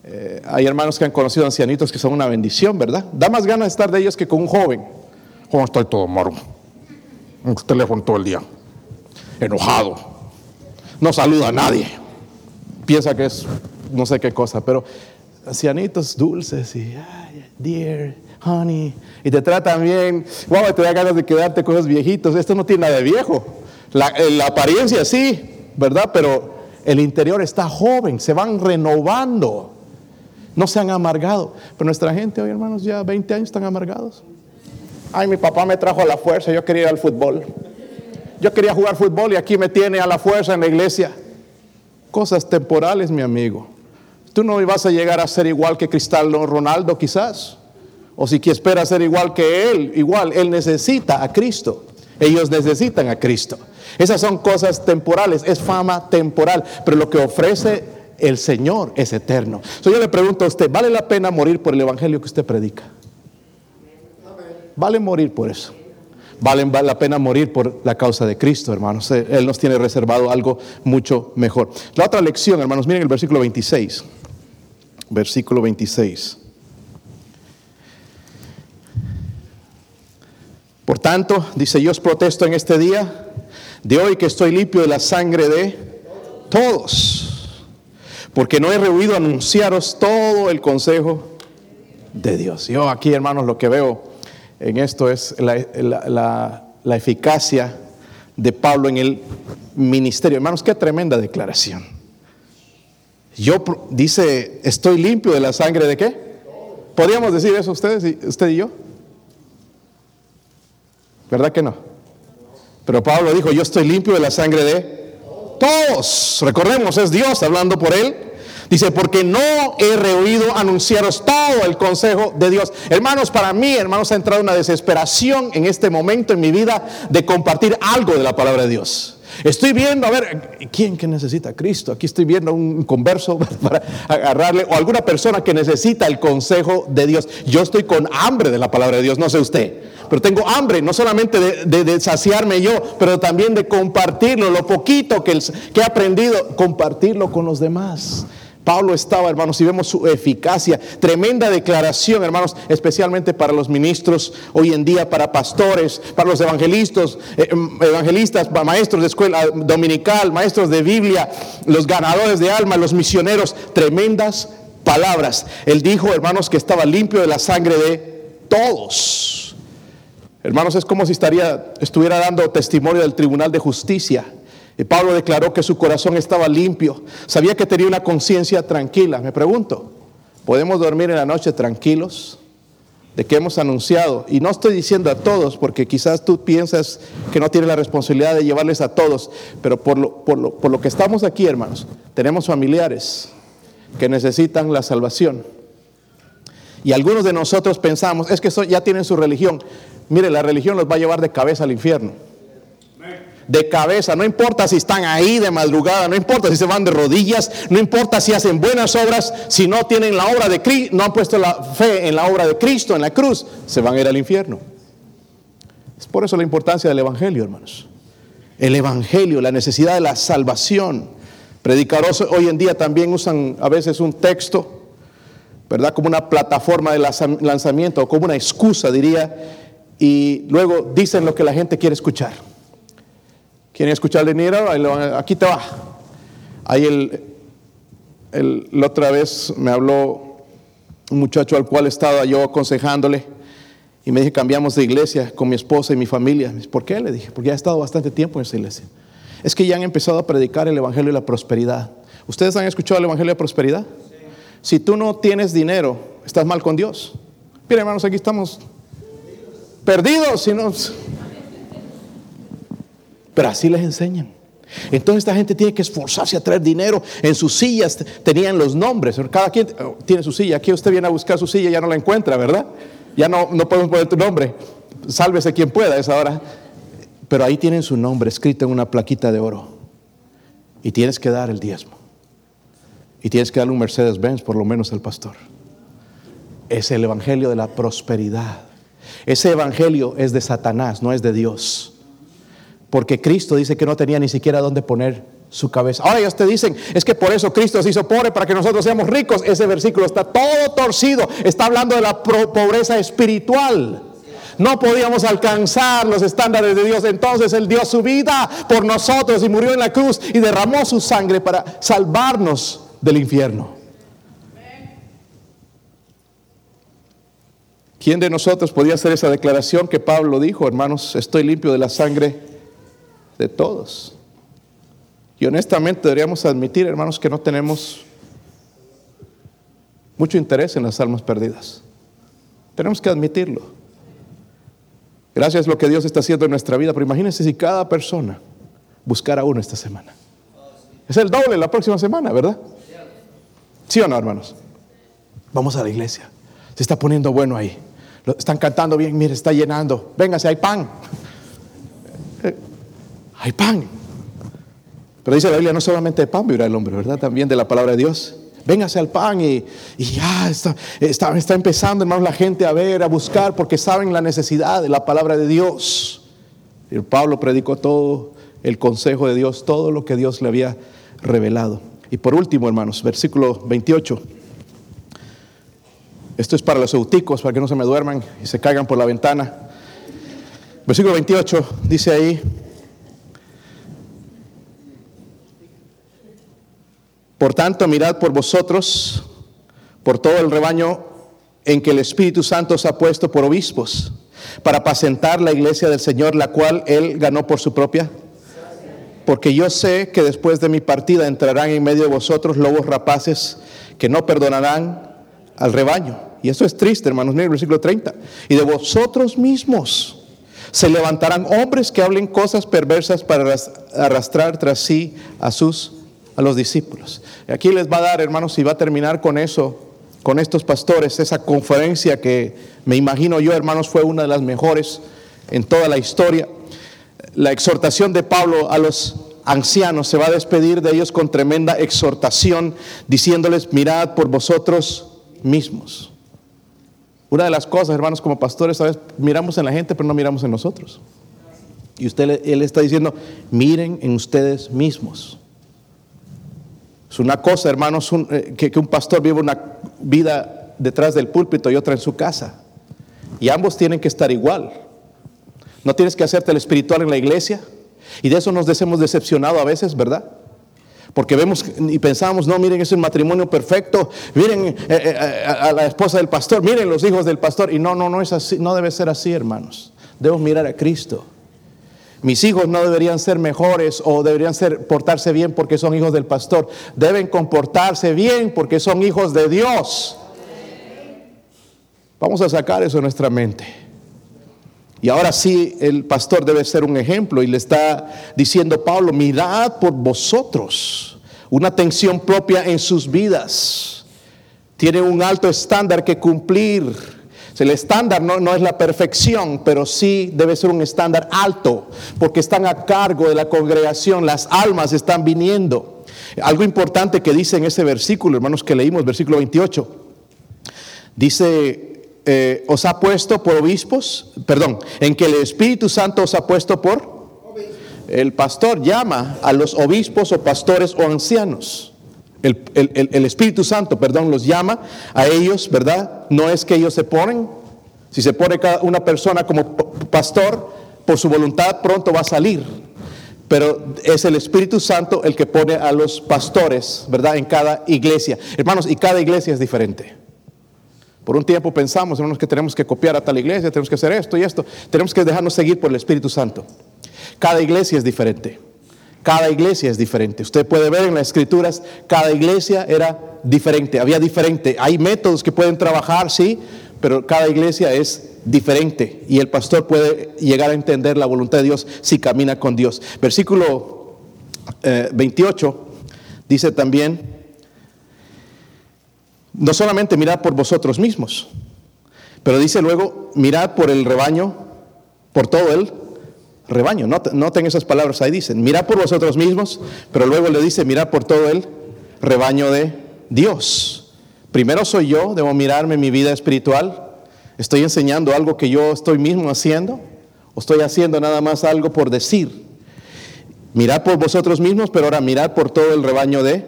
A: Eh, hay hermanos que han conocido ancianitos que son una bendición, ¿verdad? Da más ganas de estar de ellos que con un joven. ¿Cómo estoy todo moro? Un teléfono todo el día. Enojado. No saluda a nadie. Piensa que es no sé qué cosa, pero ancianitos dulces y, dear, honey, y te tratan bien. Wow, te da ganas de quedarte con esos viejitos. Esto no tiene nada de viejo. La, eh, la apariencia sí, ¿verdad? Pero el interior está joven, se van renovando. No se han amargado. Pero nuestra gente hoy, hermanos, ya 20 años están amargados. Ay, mi papá me trajo a la fuerza, yo quería ir al fútbol. Yo quería jugar fútbol y aquí me tiene a la fuerza en la iglesia. Cosas temporales, mi amigo. Tú no vas a llegar a ser igual que Cristiano Ronaldo quizás. O si esperas ser igual que él, igual, él necesita a Cristo. Ellos necesitan a Cristo. Esas son cosas temporales, es fama temporal, pero lo que ofrece el Señor es eterno. So, yo le pregunto a usted, ¿vale la pena morir por el Evangelio que usted predica? Vale morir por eso. Vale, la pena morir por la causa de Cristo, hermanos. Él nos tiene reservado algo mucho mejor. La otra lección, hermanos, miren el versículo 26. Versículo 26. Por tanto, dice, yo os protesto en este día de hoy que estoy limpio de la sangre de todos porque no he rehuido anunciaros todo el consejo de Dios. Yo aquí, hermanos, lo que veo en esto es la, eficacia de Pablo en el ministerio. Hermanos, qué tremenda declaración. Yo, dice, estoy limpio de la sangre de qué? ¿Podríamos decir eso ustedes, usted y yo? ¿Verdad que no? Pero Pablo dijo, yo estoy limpio de la sangre de todos. Recordemos, es Dios hablando por él. Dice, porque no he rehuido anunciaros todo el consejo de Dios. Hermanos, para mí, hermanos, ha entrado una desesperación en este momento en mi vida de compartir algo de la palabra de Dios. Estoy viendo, a ver, ¿quién que necesita Cristo? Aquí estoy viendo un converso para agarrarle, o alguna persona que necesita el consejo de Dios. Yo estoy con hambre de la palabra de Dios, no sé usted, pero tengo hambre, no solamente de, saciarme yo, pero también de compartirlo, lo poquito que he aprendido, compartirlo con los demás. Pablo estaba, hermanos, y vemos su eficacia. Tremenda declaración, hermanos, especialmente para los ministros hoy en día, para pastores, para los evangelistas, eh, em, evangelistas, maestros de escuela dominical, maestros de Biblia, los ganadores de alma, los misioneros. Tremendas palabras. Él dijo, hermanos, que estaba limpio de la sangre de todos. Hermanos, es como si estaría, estuviera dando testimonio del tribunal de justicia Pablo declaró que su corazón estaba limpio, sabía que tenía una conciencia tranquila. Me pregunto, ¿podemos dormir en la noche tranquilos? de que hemos anunciado. Y no estoy diciendo a todos, porque quizás tú piensas que no tienes la responsabilidad de llevarles a todos, pero por lo, por lo, por lo que estamos aquí, hermanos, tenemos familiares que necesitan la salvación. Y algunos de nosotros pensamos, es que ya tienen su religión. Mire, la religión los va a llevar de cabeza al infierno de cabeza, no importa si están ahí de madrugada, no importa si se van de rodillas, no importa si hacen buenas obras, si no tienen la obra de Cristo, no han puesto la fe en la obra de Cristo, en la cruz, se van a ir al infierno. Es por eso la importancia del Evangelio, hermanos. El Evangelio, la necesidad de la salvación. Predicadores hoy en día también usan a veces un texto, ¿verdad? Como una plataforma de lanzamiento como una excusa, diría, y luego dicen lo que la gente quiere escuchar. ¿Quieren escuchar el Aquí te va. Ahí el, la otra vez me habló un muchacho al cual estaba yo aconsejándole y me dije, cambiamos de iglesia con mi esposa y mi familia. ¿Por qué? Le dije, porque ya he estado bastante tiempo en esa iglesia. Es que ya han empezado a predicar el Evangelio de la Prosperidad. ¿Ustedes han escuchado el Evangelio de la Prosperidad? Si tú no tienes dinero, estás mal con Dios. Miren, hermanos, aquí estamos perdidos. Si no, pero así les enseñan. Entonces esta gente tiene que esforzarse a traer dinero. En sus sillas tenían los nombres. Cada quien oh, tiene su silla. Aquí usted viene a buscar su silla y ya no la encuentra, ¿verdad? Ya no, no podemos poner tu nombre. Sálvese quien pueda a esa hora. Pero ahí tienen su nombre escrito en una plaquita de oro. Y tienes que dar el diezmo. Y tienes que darle un Mercedes Benz por lo menos al pastor. Es el evangelio de la prosperidad. Ese evangelio es de Satanás, no es de Dios. Porque Cristo dice que no tenía ni siquiera dónde poner su cabeza. Ahora ellos te dicen, es que por eso Cristo se hizo pobre para que nosotros seamos ricos. Ese versículo está todo torcido. Está hablando de la pobreza espiritual. No podíamos alcanzar los estándares de Dios. Entonces Él dio su vida por nosotros y murió en la cruz y derramó su sangre para salvarnos del infierno. ¿Quién de nosotros podía hacer esa declaración que Pablo dijo, hermanos, estoy limpio de la sangre de todos? Y honestamente deberíamos admitir, hermanos, que no tenemos mucho interés en las almas perdidas. Tenemos que admitirlo. Gracias a lo que Dios está haciendo en nuestra vida, pero imagínense si cada persona buscara uno esta semana. Es el doble la próxima semana, ¿verdad? ¿Sí o no, hermanos? Vamos a la iglesia. Se está poniendo bueno ahí. están cantando bien, mire, está llenando. Véngase, hay pan. Hay pan. Pero dice la Biblia, no solamente de pan vivirá el hombre, ¿verdad? También de la palabra de Dios. Véngase al pan y, ya está, está, está, empezando, hermanos, la gente a ver, a buscar, porque saben la necesidad de la palabra de Dios. Y Pablo predicó todo el consejo de Dios, todo lo que Dios le había revelado. Y por último, hermanos, versículo 28. Esto es para los euticos, para que no se me duerman y se caigan por la ventana. Versículo 28 dice ahí, Por tanto, mirad por vosotros, por todo el rebaño en que el Espíritu Santo os ha puesto por obispos, para apacentar la iglesia del Señor, la cual Él ganó por su propia. Porque yo sé que después de mi partida entrarán en medio de vosotros lobos rapaces que no perdonarán al rebaño. Y eso es triste, hermanos, en el versículo 30. Y de vosotros mismos se levantarán hombres que hablen cosas perversas para arrastrar tras sí a sus a los discípulos. Aquí les va a dar, hermanos, y va a terminar con eso, con estos pastores, esa conferencia que me imagino yo, hermanos, fue una de las mejores en toda la historia. La exhortación de Pablo a los ancianos se va a despedir de ellos con tremenda exhortación, diciéndoles, mirad por vosotros mismos. Una de las cosas, hermanos, como pastores, a veces miramos en la gente, pero no miramos en nosotros. Y usted, él está diciendo, miren en ustedes mismos. Es una cosa, hermanos, eh, que, un pastor vive una vida detrás del púlpito y otra en su casa. Y ambos tienen que estar igual. No tienes que hacerte el espiritual en la iglesia. Y de eso nos hemos decepcionado a veces, ¿verdad? Porque vemos y pensamos, no, miren, es un matrimonio perfecto, miren eh, eh, a la esposa del pastor, miren los hijos del pastor. Y no, no, no es así, no debe ser así, hermanos. Debemos mirar a Cristo. Mis hijos no deberían ser mejores o deberían ser portarse bien porque son hijos del pastor. Deben comportarse bien porque son hijos de Dios. Vamos a sacar eso de nuestra mente. Y ahora sí, el pastor debe ser un ejemplo y le está diciendo Pablo, mirad por vosotros una atención propia en sus vidas. Tiene un alto estándar que cumplir el estándar no, no, es la perfección, pero sí debe ser un estándar alto, porque están a cargo de la congregación, las almas están viniendo. Algo importante que dice en ese versículo, hermanos, que leímos, versículo 28, dice, eh, os ha puesto por obispos, perdón, en que el Espíritu Santo os ha puesto por... El pastor llama a los obispos o pastores o ancianos. El, Espíritu Santo, perdón, los llama a ellos, ¿verdad? No es que ellos se ponen. Si se pone cada una persona como pastor, por su voluntad pronto va a salir. Pero es el Espíritu Santo el que pone a los pastores, ¿verdad? En cada iglesia. Hermanos, y cada iglesia es diferente. Por un tiempo pensamos, hermanos, que tenemos que copiar a tal iglesia, tenemos que hacer esto y esto. Tenemos que dejarnos seguir por el Espíritu Santo. Cada iglesia es diferente. Cada iglesia es diferente. Usted puede ver en las escrituras, cada iglesia era diferente, había diferente. Hay métodos que pueden trabajar, sí, pero cada iglesia es diferente y el pastor puede llegar a entender la voluntad de Dios si camina con Dios. Versículo 28 eh, dice también, no solamente mirad por vosotros mismos, pero dice luego, mirad por el rebaño, por todo él rebaño. Noten esas palabras ahí dicen, mirad por vosotros mismos, pero luego le dice, mirad por todo el rebaño de Dios. Primero soy yo, debo mirarme mi vida espiritual. ¿Estoy enseñando algo que yo estoy mismo haciendo? ¿O estoy haciendo nada más algo por decir? Mirad por vosotros mismos, pero ahora mirad por todo el rebaño de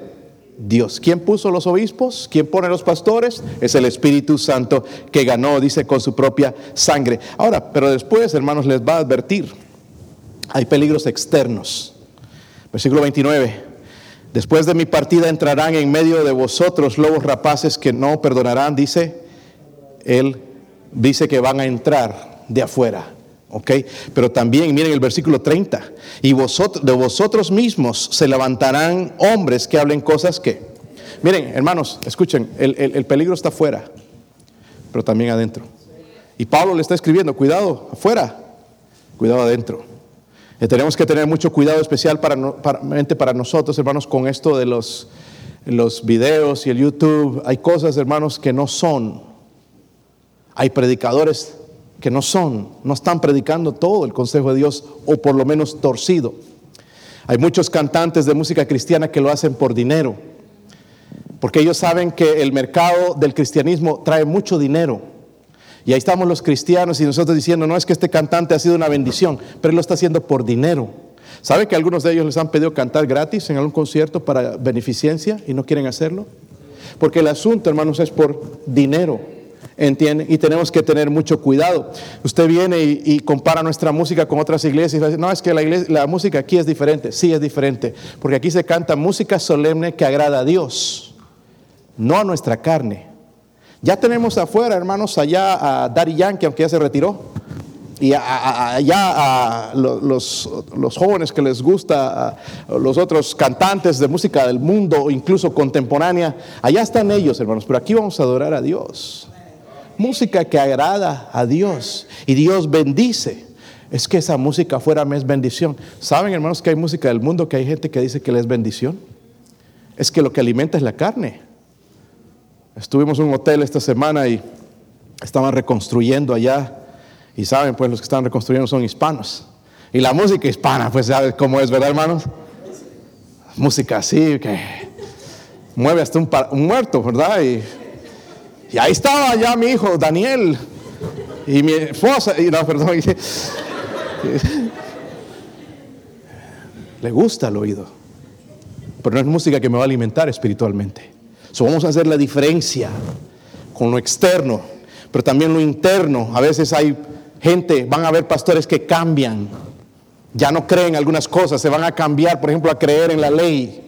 A: Dios. ¿Quién puso los obispos? ¿Quién pone los pastores? Es el Espíritu Santo que ganó, dice, con su propia sangre. Ahora, pero después, hermanos, les va a advertir. Hay peligros externos. Versículo 29. Después de mi partida entrarán en medio de vosotros lobos rapaces que no perdonarán, dice, él dice que van a entrar de afuera. ¿ok? Pero también, miren el versículo 30, y vosotros, de vosotros mismos se levantarán hombres que hablen cosas que... Miren, hermanos, escuchen, el, el peligro está afuera, pero también adentro. Y Pablo le está escribiendo, cuidado, afuera, cuidado adentro. Y tenemos que tener mucho cuidado especial para, para, para nosotros, hermanos, con esto de los, los videos y el YouTube. Hay cosas, hermanos, que no son. Hay predicadores que no son, no están predicando todo el consejo de Dios, o por lo menos torcido. Hay muchos cantantes de música cristiana que lo hacen por dinero, porque ellos saben que el mercado del cristianismo trae mucho dinero. Y ahí estamos los cristianos y nosotros diciendo, no es que este cantante ha sido una bendición, pero él lo está haciendo por dinero. ¿Sabe que algunos de ellos les han pedido cantar gratis en algún concierto para beneficencia y no quieren hacerlo? Porque el asunto, hermanos, es por dinero. ¿Entienden? Y tenemos que tener mucho cuidado. Usted viene y, compara nuestra música con otras iglesias y dice, no, es que la, la música aquí es diferente. Sí, es diferente. Porque aquí se canta música solemne que agrada a Dios, no a nuestra carne. Ya tenemos afuera, hermanos, allá a Daddy Yankee, aunque ya se retiró. Y allá a, los, los, jóvenes que les gusta, los otros cantantes de música del mundo, incluso contemporánea, allá están ellos, hermanos. Pero aquí vamos a adorar a Dios. Música que agrada a Dios. Y Dios bendice. Es que esa música fuera es bendición. ¿Saben, hermanos, que hay música del mundo que hay gente que dice que le es bendición? Es que lo que alimenta es la carne. Estuvimos en un hotel esta semana y estaban reconstruyendo allá. Y saben, pues los que están reconstruyendo son hispanos. Y la música hispana, pues sabes cómo es, ¿verdad, hermanos? Música así, que mueve hasta un, un muerto, ¿verdad? Y, y, ahí estaba ya mi hijo, Daniel, y mi esposa, y no, perdón. le gusta el oído, pero no es música que me va a alimentar espiritualmente. So, vamos a hacer la diferencia con lo externo, pero también lo interno. A veces hay gente, van a haber pastores que cambian, ya no creen algunas cosas, se van a cambiar, por ejemplo, a creer en la ley,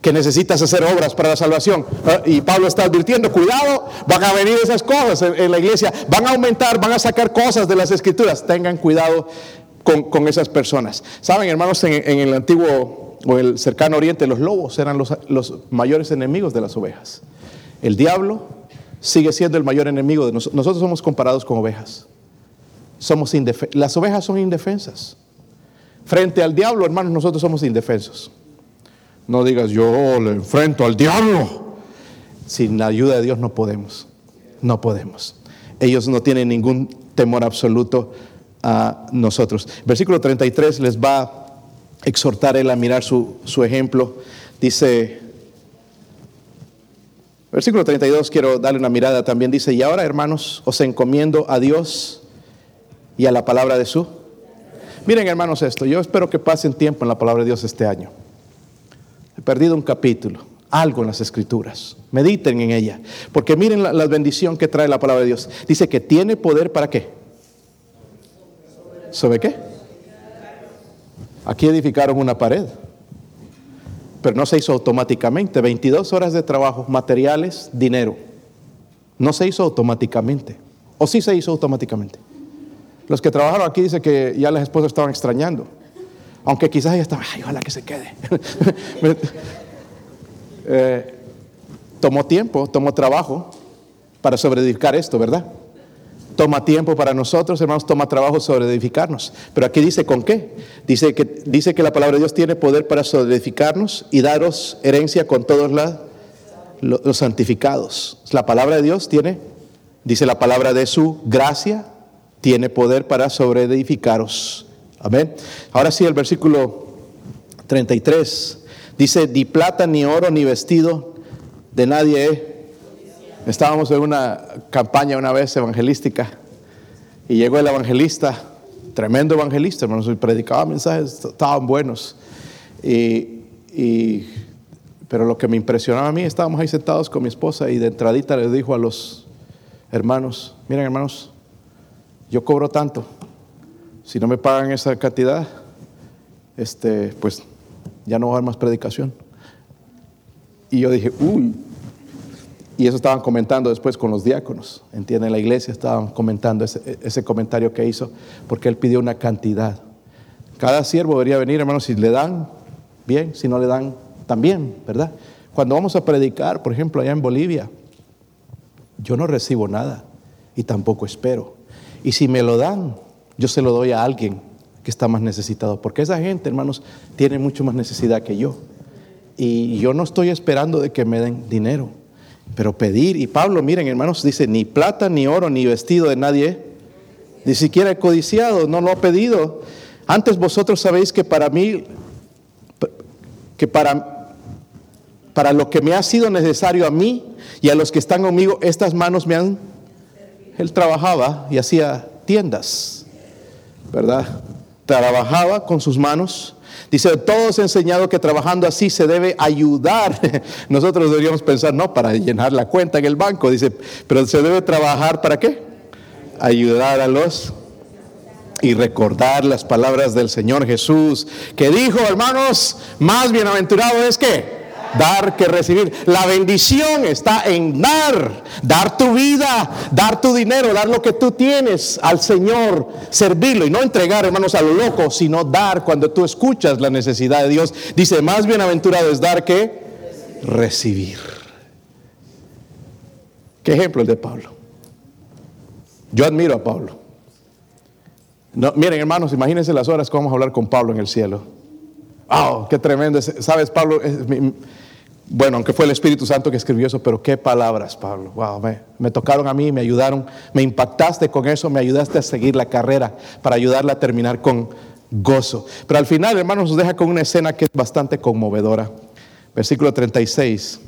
A: que necesitas hacer obras para la salvación. Ah, y Pablo está advirtiendo, cuidado, van a venir esas cosas en, la iglesia, van a aumentar, van a sacar cosas de las escrituras, tengan cuidado con, esas personas. Saben, hermanos, en el antiguo o el cercano oriente, los lobos eran los, mayores enemigos de las ovejas. El diablo sigue siendo el mayor enemigo de nosotros. Nosotros somos comparados con ovejas. Somos las ovejas son indefensas. Frente al diablo, hermanos, nosotros somos indefensos. No digas, yo le enfrento al diablo. Sin la ayuda de Dios no podemos. No podemos. Ellos no tienen ningún temor absoluto a nosotros. Versículo 33 les va exhortar él a mirar su, ejemplo. Dice, versículo 32, quiero darle una mirada también. Dice, y ahora hermanos, os encomiendo a Dios y a la palabra de su. Miren hermanos esto, yo espero que pasen tiempo en la palabra de Dios este año. He perdido un capítulo, algo en las escrituras. Mediten en ella, porque miren la, la bendición que trae la palabra de Dios. Dice que tiene poder para qué. ¿Sobre qué? Aquí edificaron una pared, pero no se hizo automáticamente. 22 horas de trabajo, materiales, dinero. No se hizo automáticamente. ¿O sí se hizo automáticamente? Los que trabajaron aquí dicen que ya las esposas estaban extrañando. Aunque quizás ella estaba, ay, ojalá que se quede. Eh, tomó tiempo, tomó trabajo para sobreedificar esto, ¿verdad? Toma tiempo para nosotros, hermanos, toma trabajo sobre edificarnos. Pero aquí dice con qué. Dice que, dice que la palabra de Dios tiene poder para sobre edificarnos y daros herencia con todos los santificados. La palabra de Dios tiene, dice la palabra de su gracia, tiene poder para sobre edificaros. Amén. Ahora sí, el versículo 33 dice: Ni plata, ni oro, ni vestido de nadie Estábamos en una campaña una vez evangelística y llegó el evangelista, tremendo evangelista, hermanos, y predicaba mensajes, estaban buenos. Y, y- pero lo que me impresionaba a mí, estábamos ahí sentados con mi esposa y de entradita les dijo a los hermanos, miren hermanos, yo cobro tanto, si no me pagan esa cantidad, este, pues ya no va a haber más predicación. Y yo dije, uy, y eso estaban comentando después con los diáconos, entienden, la iglesia estaban comentando ese, ese comentario que hizo, porque él pidió una cantidad. Cada siervo debería venir, hermanos, si le dan, bien, si no le dan, también, ¿verdad? Cuando vamos a predicar, por ejemplo, allá en Bolivia, yo no recibo nada y tampoco espero. Y si me lo dan, yo se lo doy a alguien que está más necesitado, porque esa gente, hermanos, tiene mucho más necesidad que yo. Y yo no estoy esperando de que me den dinero, pero pedir. Y Pablo, miren, hermanos, dice, ni plata, ni oro, ni vestido de nadie, ni siquiera he codiciado, no lo ha pedido. Antes vosotros sabéis que para mí, que para, para lo que me ha sido necesario a mí y a los que están conmigo, estas manos me han... Él trabajaba y hacía tiendas, ¿verdad? Trabajaba con sus manos. Dice, todos enseñado que trabajando así se debe ayudar. Nosotros deberíamos pensar, no, para llenar la cuenta en el banco, dice, pero se debe trabajar para qué? Ayudar a los y recordar las palabras del Señor Jesús, que dijo, hermanos, más bienaventurado es que dar que recibir. La bendición está en dar, dar tu vida, dar tu dinero, dar lo que tú tienes al Señor, servirlo y no entregar, hermanos, a lo loco, sino dar cuando tú escuchas la necesidad de Dios. Dice, más bienaventurado es dar que recibir. ¿Qué ejemplo el de Pablo? Yo admiro a Pablo. No, miren, hermanos, imagínense las horas que vamos a hablar con Pablo en el cielo. ¡Oh, qué tremendo! Sabes, Pablo, bueno, aunque fue el Espíritu Santo que escribió eso, pero qué palabras, Pablo. Wow, me, tocaron a mí, me ayudaron, me impactaste con eso, me ayudaste a seguir la carrera para ayudarla a terminar con gozo. Pero al final, hermanos, nos deja con una escena que es bastante conmovedora. Versículo 36.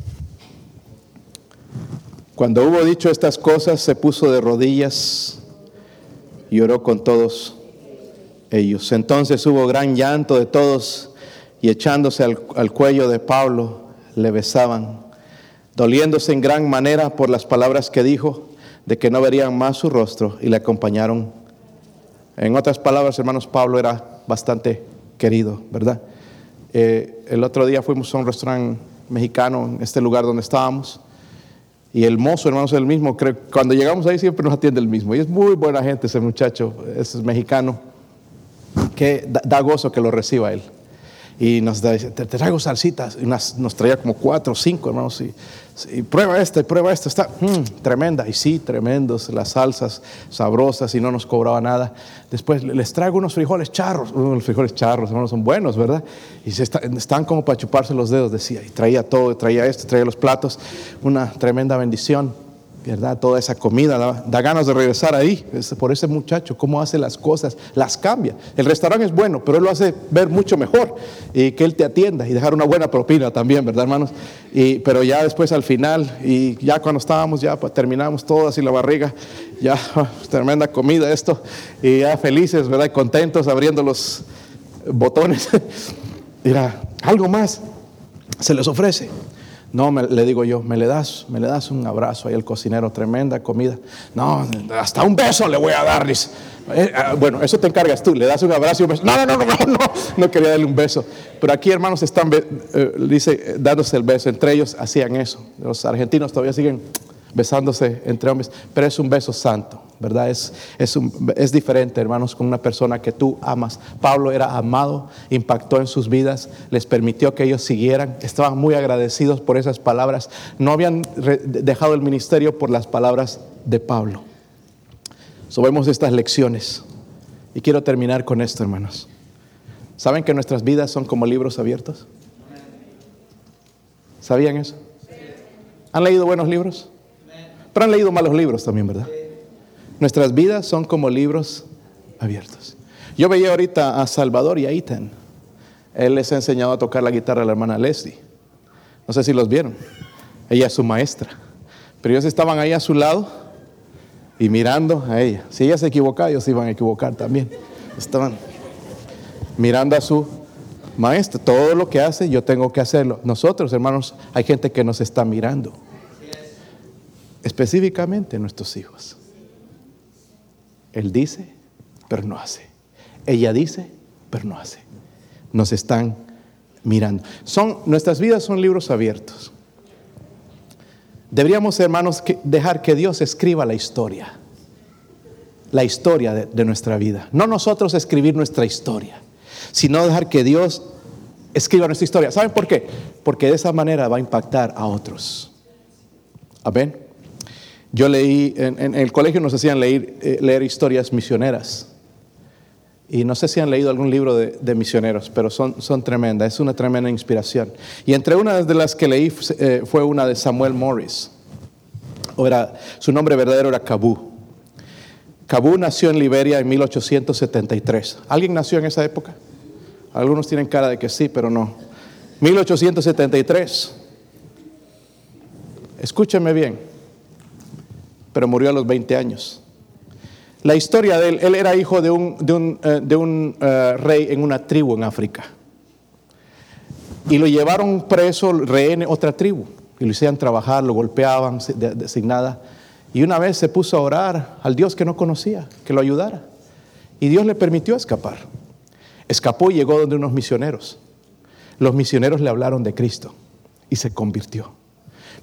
A: Cuando hubo dicho estas cosas, se puso de rodillas y oró con todos ellos. Entonces hubo gran llanto de todos y echándose al cuello de Pablo le besaban, doliéndose en gran manera por las palabras que dijo, de que no verían más su rostro y le acompañaron. En otras palabras, hermanos, Pablo era bastante querido, ¿verdad? Eh, el otro día fuimos a un restaurante mexicano en este lugar donde estábamos. Y el mozo, hermanos, es el mismo. Cuando llegamos ahí siempre nos atiende el mismo. Y es muy buena gente ese muchacho, ese es mexicano, que da gozo que lo reciba él. Y nos dice, te, traigo salsitas. Y nos traía como cuatro o cinco, hermanos. Y, prueba esta, y prueba esta. Está mm, tremenda. Y sí, tremendos. Las salsas sabrosas y no nos cobraba nada. Después les traigo unos frijoles charros. Los frijoles charros, hermanos, son buenos, ¿verdad? Y se está- están como para chuparse los dedos, decía. Y traía todo, traía esto, traía los platos. Una tremenda bendición. ¿Verdad? Toda esa comida, da, ganas de regresar ahí, por ese muchacho, cómo hace las cosas, las cambia. El restaurante es bueno, pero él lo hace ver mucho mejor y que él te atienda y dejar una buena propina también, ¿verdad, hermanos? Y, pero ya después al final, y ya cuando estábamos, ya terminamos todo así la barriga, ya tremenda comida esto, y ya felices, ¿verdad? Y contentos abriendo los botones. Mira, algo más se les ofrece. No, me- le digo yo, me le das, me le das un abrazo ahí al cocinero, tremenda comida. No, hasta un beso le voy a dar. dice. Eh, ah, bueno, eso te encargas tú, le das un abrazo y un beso. No, no, no, no, no, no, quería darle un beso. Pero aquí, hermanos, están, eh, dice, eh, dándose el beso. Entre ellos hacían eso. Los argentinos todavía siguen besándose entre hombres, pero es un beso santo, ¿verdad? Es, es, es diferente, hermanos, con una persona que tú amas. Pablo era amado, impactó en sus vidas, les permitió que ellos siguieran, estaban muy agradecidos por esas palabras, no habían dejado el ministerio por las palabras de Pablo. So, vemos estas lecciones y quiero terminar con esto, hermanos. ¿Saben que nuestras vidas son como libros abiertos? ¿Sabían eso? ¿Han leído buenos libros? Pero han leído malos libros también, ¿verdad? Nuestras vidas son como libros abiertos. Yo veía ahorita a Salvador y a Ethan. Él les ha enseñado a tocar la guitarra a la hermana Leslie. No sé si los vieron. Ella es su maestra. Pero ellos estaban ahí a su lado y mirando a ella. Si ella se equivocaba, ellos se iban a equivocar también. Estaban mirando a su Maestro, todo lo que hace yo tengo que hacerlo. Nosotros, hermanos, hay gente que nos está mirando. Específicamente nuestros hijos. Él dice, pero no hace. Ella dice, pero no hace. Nos están mirando. Son, nuestras vidas son libros abiertos. Deberíamos, hermanos, dejar que Dios escriba la historia. La historia de, de nuestra vida. No nosotros escribir nuestra historia, sino dejar que Dios escriba nuestra historia. ¿Saben por qué? Porque de esa manera va a impactar a otros. Amén. Yo leí, en, el colegio nos hacían leer, eh, leer, historias misioneras. Y no sé si han leído algún libro de, misioneros, pero son, son tremendas, es una tremenda inspiración. Y entre una de las que leí eh, fue una de Samuel Morris. Era, su nombre verdadero era Cabú. Cabú nació en Liberia en 1873. ¿Alguien nació en esa época? Algunos tienen cara de que sí, pero no. 1873. Escúcheme bien pero murió a los 20 años. La historia de él, él era hijo de un, eh, eh, rey en una tribu en África. Y lo llevaron preso, rehén, otra tribu. Y lo hicieron trabajar, lo golpeaban sin nada. Y una vez se puso a orar al Dios que no conocía, que lo ayudara. Y Dios le permitió escapar. Escapó y llegó donde unos misioneros. Los misioneros le hablaron de Cristo y se convirtió.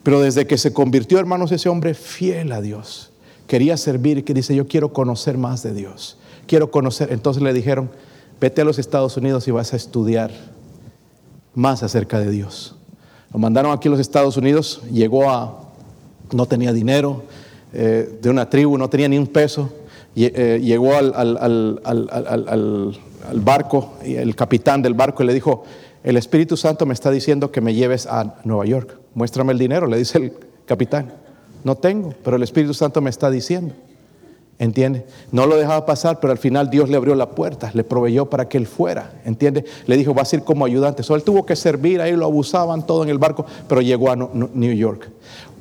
A: Pero desde que se convirtió, hermanos, ese hombre fiel a Dios, quería servir y que dice, yo quiero conocer más de Dios. Quiero conocer. Entonces le dijeron, vete a los Estados Unidos y vas a estudiar más acerca de Dios. Lo mandaron aquí a los Estados Unidos, llegó a, no tenía dinero, eh, de una tribu, no tenía ni un peso, eh, llegó al, al, barco, y el capitán del barco le dijo, el Espíritu Santo me está diciendo que me lleves a Nueva York. Muéstrame el dinero, le dice el capitán. No tengo, pero el Espíritu Santo me está diciendo. ¿Entiende? No lo dejaba pasar, pero al final Dios le abrió la puerta, le proveyó para que él fuera. ¿Entiende? Le dijo, vas a ir como ayudante. So, él tuvo que servir, ahí lo abusaban todo en el barco, pero llegó a New York.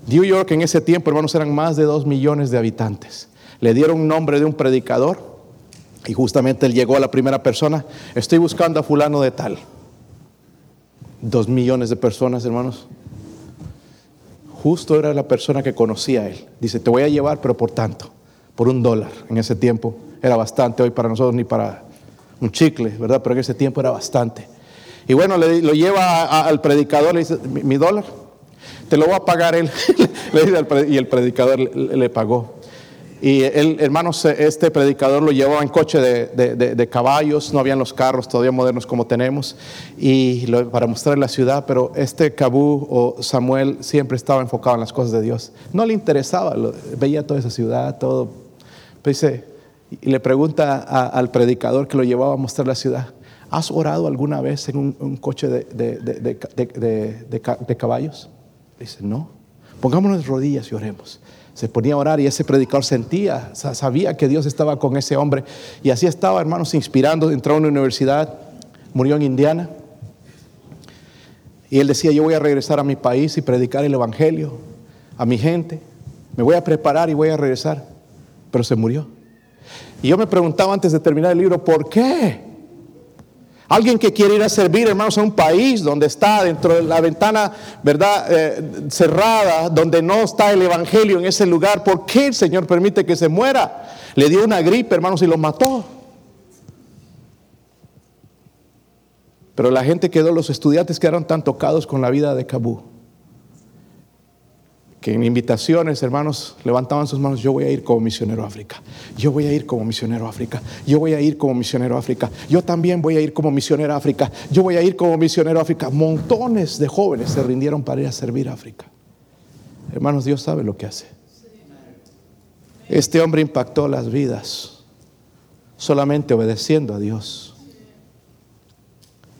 A: New York en ese tiempo, hermanos, eran más de dos millones de habitantes. Le dieron nombre de un predicador y justamente él llegó a la primera persona. Estoy buscando a fulano de tal. Dos millones de personas, hermanos. Justo era la persona que conocía a él. Dice, te voy a llevar, pero por tanto, por un dólar. En ese tiempo era bastante, hoy para nosotros ni para un chicle, ¿verdad? Pero en ese tiempo era bastante. Y bueno, le, lo lleva al predicador, le dice, mi, dólar, te lo voy a pagar él. y el predicador le pagó. Y el, hermanos, este predicador lo llevaba en coche de, caballos, no habían los carros todavía modernos como tenemos, y para mostrar la ciudad, pero este Cabú o Samuel siempre estaba enfocado en las cosas de Dios. No le interesaba, veía toda esa ciudad, todo. dice, y le pregunta al predicador que lo llevaba a mostrar la ciudad, ¿has orado alguna vez en un, coche de, caballos? Dice, no. Pongámonos de rodillas y oremos se ponía a orar y ese predicador sentía, sabía que Dios estaba con ese hombre. Y así estaba, hermanos, inspirando. Entró a una universidad, murió en Indiana. Y él decía, yo voy a regresar a mi país y predicar el Evangelio a mi gente. Me voy a preparar y voy a regresar. Pero se murió. Y yo me preguntaba antes de terminar el libro, ¿por qué? Alguien que quiere ir a servir, hermanos, a un país donde está dentro de la ventana, ¿verdad?, eh, cerrada, donde no está el Evangelio en ese lugar. ¿Por qué el Señor permite que se muera? Le dio una gripe, hermanos, y lo mató. Pero la gente quedó, los estudiantes quedaron tan tocados con la vida de Cabú que en invitaciones, hermanos, levantaban sus manos, yo voy a ir como misionero a África, yo voy a ir como misionero a África, yo voy a ir como misionero a África, yo también voy a ir como misionero a África, yo voy a ir como misionero a África. Montones de jóvenes se rindieron para ir a servir a África. Hermanos, Dios sabe lo que hace. Este hombre impactó las vidas solamente obedeciendo a Dios.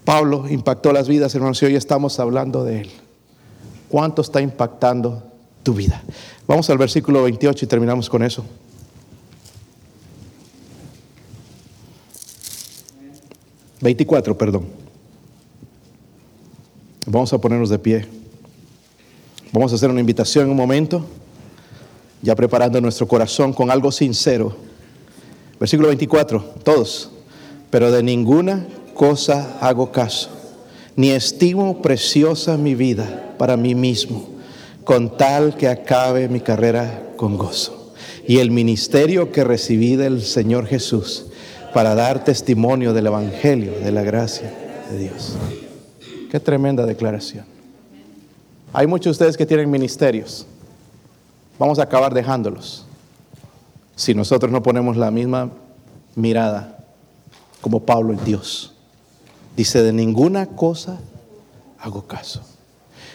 A: Pablo impactó las vidas, hermanos, y hoy estamos hablando de él. ¿Cuánto está impactando tu vida. Vamos al versículo 28 y terminamos con eso. Veinticuatro, perdón. Vamos a ponernos de pie. Vamos a hacer una invitación en un momento, ya preparando nuestro corazón con algo sincero. Versículo 24, todos. Pero de ninguna cosa hago caso ni estimo preciosa mi vida para mí mismo, con tal que acabe mi carrera con gozo. Y el ministerio que recibí del Señor Jesús para dar testimonio del Evangelio, de la gracia de Dios. Qué tremenda declaración. Hay muchos de ustedes que tienen ministerios. Vamos a acabar dejándolos si nosotros no ponemos la misma mirada como Pablo en Dios. Dice, de ninguna cosa hago caso.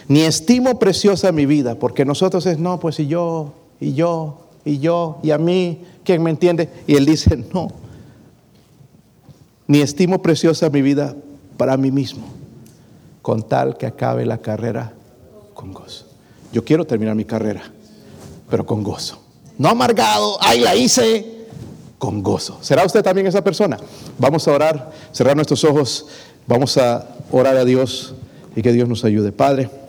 A: Ni estimo preciosa mi vida, porque nosotros es, no, pues y yo, y yo, y yo, y a mí, ¿quién me entiende? Y él dice, no, ni estimo preciosa mi vida para mí mismo, con tal que acabe la carrera con gozo. Yo quiero terminar mi carrera, pero con gozo. No amargado, ahí la hice, con gozo. ¿Será usted también esa persona? Vamos a orar, cerrar nuestros ojos, vamos a orar a Dios y que Dios nos ayude. Padre.